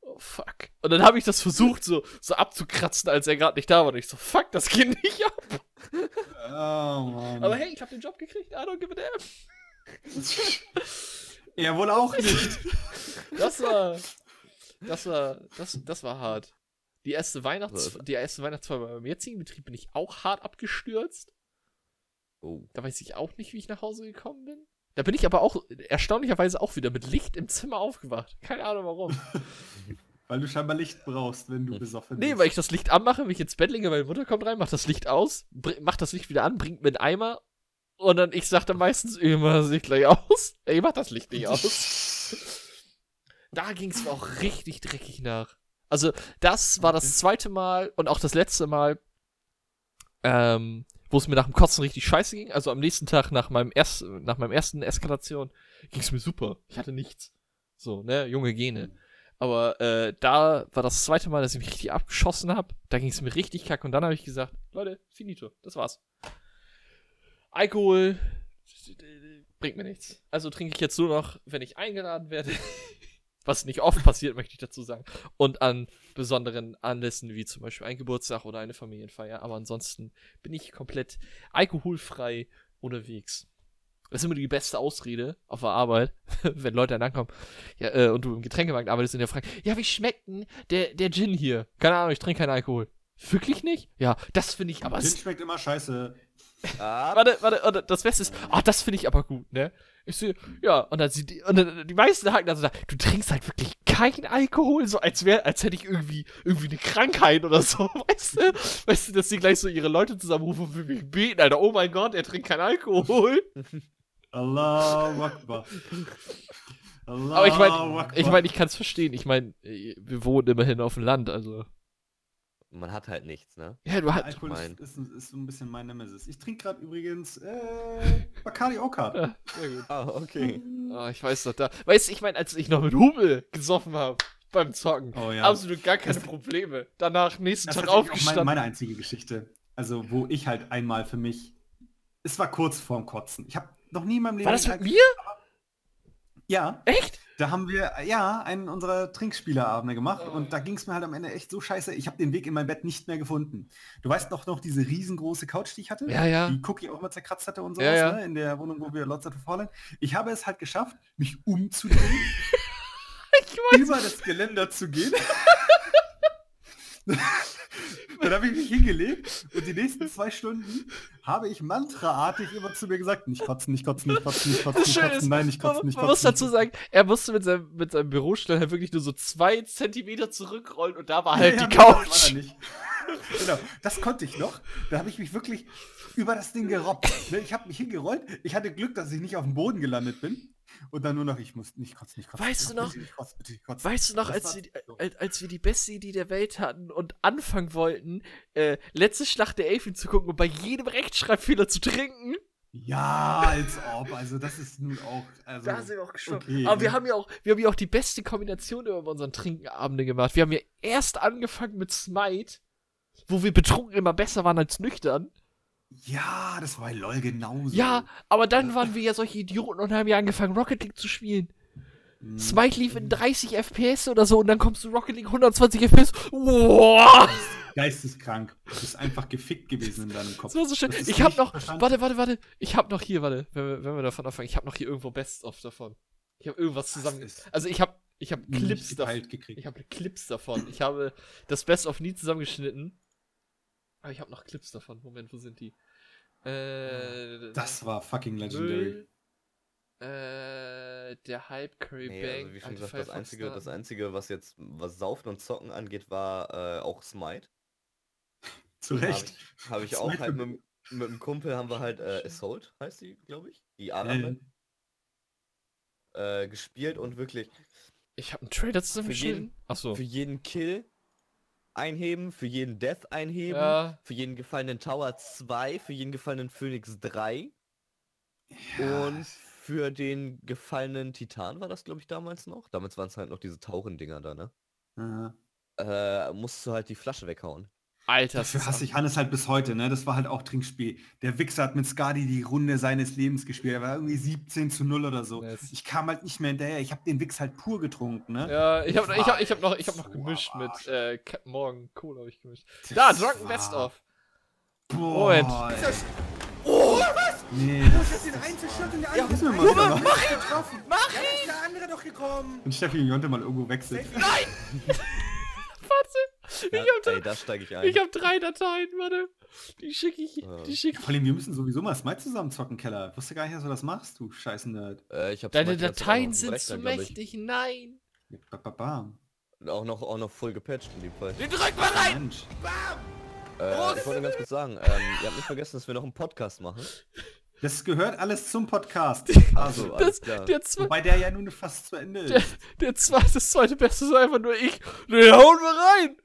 oh fuck. Und dann habe ich das versucht, so, so abzukratzen, als er gerade nicht da war. Und ich so, fuck, das geht nicht ab. Oh, Mann. Aber hey, ich habe den Job gekriegt. I don't give a damn. Er wohl auch nicht. Das war, das war, das, das war hart. Die erste Weihnachts, die erste Weihnachtsfeier bei meinem jetzigen Betrieb bin ich auch hart abgestürzt. Oh. Da weiß ich auch nicht, wie ich nach Hause gekommen bin. Da bin ich aber auch erstaunlicherweise auch wieder mit Licht im Zimmer aufgewacht. Keine Ahnung warum. Weil du scheinbar Licht brauchst, wenn du besoffen bist. Nee, weil ich das Licht anmache, mich ins Bett lege, meine Mutter kommt rein, macht das Licht aus, macht das Licht wieder an, bringt mir einen Eimer und dann ich sag dann meistens immer das Licht gleich aus. Ey, mach das Licht nicht aus. Da ging es mir auch richtig dreckig nach. Also, das war das zweite Mal und auch das letzte Mal, ähm, wo es mir nach dem Kotzen richtig scheiße ging. Also am nächsten Tag nach meinem, erst, nach meinem ersten Eskalation ging es mir super. Ich hatte nichts. So, ne, junge Gene. Aber äh, da war das zweite Mal, dass ich mich richtig abgeschossen habe. Da ging es mir richtig kacke und dann habe ich gesagt, Leute, finito, das war's. Alkohol bringt mir nichts. Also trinke ich jetzt nur noch, wenn ich eingeladen werde. Was nicht oft passiert, möchte ich dazu sagen. Und an besonderen Anlässen, wie zum Beispiel ein Geburtstag oder eine Familienfeier. Aber ansonsten bin ich komplett alkoholfrei unterwegs. Das ist immer die beste Ausrede auf der Arbeit, wenn Leute dann ankommen ja, äh, und du im Getränkemarkt arbeitest und der fragt, ja, wie schmeckt denn der, der Gin hier? Keine Ahnung, ich trinke keinen Alkohol. Wirklich nicht? Ja, das finde ich aber. Gin schmeckt immer scheiße. Ah, Warte, warte, warte, das Beste ist, ah, das finde ich aber gut, ne? Ich so, ja, und dann sind die, und dann, die meisten haken dann so, da, du trinkst halt wirklich keinen Alkohol, so als wäre, als hätte ich irgendwie, irgendwie eine Krankheit oder so, weißt du? Weißt du, dass die gleich so ihre Leute zusammenrufen und für mich beten, Alter, oh mein Gott, er trinkt keinen Alkohol. Allahu Akbar. Allahu Aber ich meine, Akbar. ich meine, ich kann es verstehen. Ich meine, wir wohnen immerhin auf dem Land, also. Man hat halt nichts, ne? Ja, du hast. Alkohol mein- ist, ist, ist so ein bisschen mein Nemesis. Ich trinke gerade übrigens äh, Bacardi Oka. Ja, sehr gut. Ah, okay. Ah, ich weiß doch da. Weißt du, ich meine, als ich noch mit Hubel gesoffen habe beim Zocken, Oh ja. absolut gar keine Das- Probleme. Danach nächsten Das ist Tag tatsächlich auch aufgestanden. meine, meine einzige Geschichte. Also, wo ich halt einmal für mich. Es war kurz vorm Kotzen. Ich habe noch nie in meinem Leben. War das mit mir? Ja, Echt? Da haben wir ja einen unserer Trinkspielerabende gemacht und da ging es mir halt am Ende echt so scheiße. Ich habe den Weg in mein Bett nicht mehr gefunden. Du weißt doch noch diese riesengroße Couch, die ich hatte? Ja, ja. Die Cookie auch mal zerkratzt hatte und sowas, Ja, ja. Ne? in der Wohnung, wo wir Lots of Fallen. Ich habe es halt geschafft, mich umzudrehen, über das Geländer zu gehen. Dann habe ich mich hingelegt und die nächsten zwei Stunden habe ich mantraartig immer zu mir gesagt, nicht kotzen, nicht kotzen, nicht kotzen, nicht kotzen, nicht kotzen, ist, nein, nicht man, kotzen, nicht man kotzen. muss dazu sagen, er musste mit seinem, mit seinem Bürostuhl halt wirklich nur so zwei Zentimeter zurückrollen und da war halt Ja, die Couch. nicht. genau, das konnte ich noch. Da habe ich mich wirklich über das Ding gerobbt. Ne, Ich habe mich hingerollt. Ich hatte Glück, dass ich nicht auf dem Boden gelandet bin. Und dann nur noch, ich muss nicht kotzen, nicht kotzen. Weißt du noch- Bitte, kotzen, bitte, kotzen. Weißt du noch, als, die, als, als wir die beste Idee der Welt hatten und anfangen wollten, äh, letzte Schlacht der Elfen zu gucken und bei jedem Rechtschreibfehler zu trinken? Ja, als ob. Also das ist nun auch. Also, Da sind wir auch gestorben. okay, Aber wir ne? haben ja auch, wir haben ja auch die beste Kombination über unseren Trinkenabende gemacht. Wir haben ja erst angefangen mit Smite, wo wir betrunken immer besser waren als nüchtern. Ja, das war bei LOL genauso. Ja, aber dann waren wir ja solche Idioten und haben ja angefangen, Rocket League zu spielen. Hm. Smite lief in 30 FPS oder so und dann kommst du Rocket League 120 FPS. Wow! Geisteskrank. Du bist einfach gefickt gewesen in deinem Kopf. Das war so schön. Das ist Ich hab noch, verstanden. warte, warte, warte. Ich hab noch hier, warte, wenn wir, wenn wir davon anfangen, ich hab noch hier irgendwo Best-of davon. Ich hab irgendwas zusammen. ist Also ich hab, ich hab Nicht Clips davon. geteilt gekriegt. Ich habe Clips davon. Ich habe das Best-of nie zusammengeschnitten. Aber ich habe noch Clips davon. Moment, wo sind die? Äh, Das war fucking legendary. Müll. Äh, der Hype Curry Nee, Bang. also wie schon gesagt, das einzige, das einzige, was jetzt, was Saufen und Zocken angeht, war äh, auch Smite. Zu Habe Recht. ich, hab ich auch halt mit, mit einem Kumpel haben wir halt äh, Assault, heißt die, glaube ich, die Äh, Arme, äh, gespielt und wirklich Ich habe einen Trailer zusammengeschnitten. Achso. für jeden Kill einheben, für jeden Death einheben, Ja. für jeden gefallenen Tower 2, für jeden gefallenen Phoenix 3 und für den gefallenen Titan war das, glaube ich, damals noch. Damals waren es halt noch diese Tauchendinger da, ne? Aha. Äh, musst du halt die Flasche weghauen. Alter, das Dafür hasse ich Hannes halt bis heute, ne? Das war halt auch Trinkspiel. Der Wichser hat mit Skadi die Runde seines Lebens gespielt. Er war irgendwie 17 zu 0 oder so. Yes. Ich kam halt nicht mehr hinterher. Ich habe den Wichs halt pur getrunken, ne? Ja, ich habe ich hab, ich hab noch, ich hab So noch gemischt mit äh, Captain Morgan Cola habe ich gemischt. Das Da, Drunken war- Best of. Boah, Moment. ey. Oh, Nee, ich das hab den Einzelshot und der Ja, andere wir ist mal machen. getroffen. Mach ihn! ist der andere doch gekommen. Und Steffi und Jonte mal irgendwo wechseln. Warte, Ja, ich hab, ey, da steige ich ein. ich hab drei Dateien, warte. Die schicke ich, Ja. die schicke Vor allem, wir müssen sowieso mal Smite zusammen zocken, Keller. Ich wusste gar nicht, dass du das machst, du scheiß Nerd. äh, ich hab Deine Smite Dateien sind zu Rechner, ich. mächtig, nein. Ba, ba, bam. Auch noch, auch noch voll gepatcht in dem Fall. Den drück mal rein! Mensch. Äh, ich wollte nur ganz kurz sagen, ähm, ihr habt nicht vergessen, dass wir noch einen Podcast machen. Das gehört alles zum Podcast. Also, Also, alles Das, der, wobei der ja nun fast zu Ende der, ist. der zweite, das zweite Beste ist einfach nur ich. Den hauen wir rein!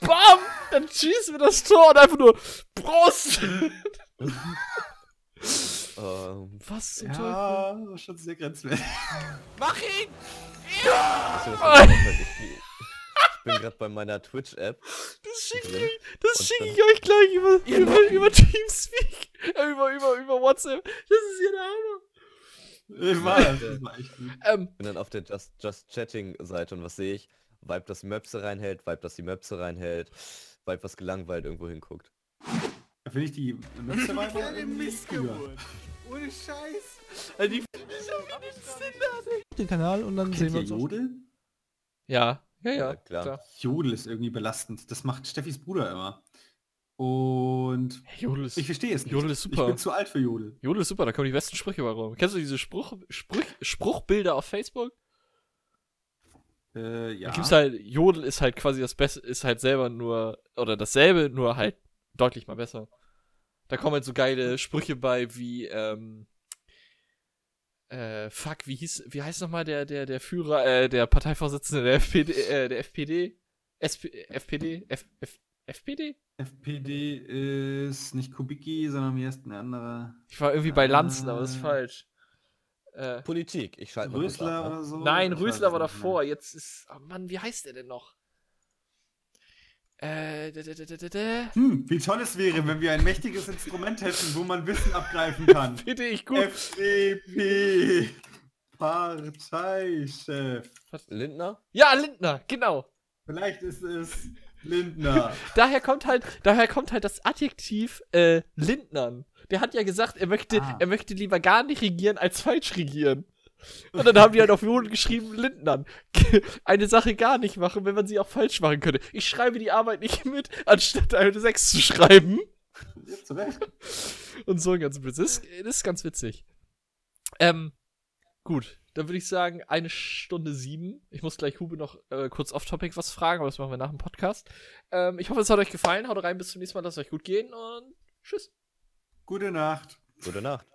Bam! Dann schießen wir das Tor und einfach nur Brust! Ähm, Was zum Teufel? Ja, das ist schon sehr grenzwertig. Mach ihn! mir auffällt? Ich, ich bin gerade bei meiner Twitch-App. Das schicke ich, das schick ich euch gleich über, über, über Teamspeak. Äh, über, über, über WhatsApp. Das ist ja der Hammer. Ich war, das war echt gut. Ähm, bin dann auf der Just, Just Chatting-Seite und was sehe ich? Vibe, das die Möpse reinhält, Vibe, das die Möpse reinhält, Vibe, was gelangweilt irgendwo hinguckt. Da finde ich die irgendwie cooler. Missgeburt. Ohne Scheiß. äh, die den Kanal und dann Kennt ihr Jodel? Ja, ja, ja, Ja, klar. Jodel ist irgendwie belastend. Das macht Steffis Bruder immer. Und Hey, Jodel ist, ich verstehe es nicht. Jodel ist Ich super. bin zu alt für Jodel. Jodel ist super, da kommen die besten Sprüche bei rum. Kennst du diese Spruch, Spruch, Spruchbilder auf Facebook? Äh, ja. Da gibt's halt, Jodel ist halt quasi das Beste, ist halt selber nur, oder dasselbe, nur halt deutlich mal besser. Da kommen halt so geile Sprüche bei wie, ähm, äh, fuck, wie hieß, wie heißt nochmal der, der, der Führer, äh, der Parteivorsitzende der FPD, äh, der FPD? SP, FPD? F, F, FPD? FPD ist nicht Kubicki, sondern wie heißt ein anderer? Ich war irgendwie bei Lanzen, aber das ist Äh. falsch. Äh, Politik, ich schalte mal Rösler ab, ne? oder so? nein, Rösler war davor, jetzt ist, oh Mann, wie heißt der denn noch? Äh, da, da, da. Hm, wie toll es wäre, wenn wir ein mächtiges Instrument hätten, wo man Wissen abgreifen kann. Finde ich gut. FDP Parteichef. Lindner? Ja, Lindner, genau. Vielleicht ist es Lindner. Daher kommt halt, daher kommt halt das Adjektiv äh, Lindnern. Der hat ja gesagt, er möchte, Ah. er möchte lieber gar nicht regieren als falsch regieren. Und dann haben die halt auf Jodel geschrieben, Lindnern. Eine Sache gar nicht machen, wenn man sie auch falsch machen könnte. Ich schreibe die Arbeit nicht mit, anstatt eine 6 zu schreiben. Und so ein ganz Blödsinn. Das, ist- das ist ganz witzig. Ähm, gut. Dann würde ich sagen, eine Stunde sieben. Ich muss gleich Hube noch äh, kurz off-topic was fragen, aber das machen wir nach dem Podcast. Ähm, ich hoffe, es hat euch gefallen. Haut rein, bis zum nächsten Mal. Lasst euch gut gehen und tschüss. Gute Nacht. Gute Nacht.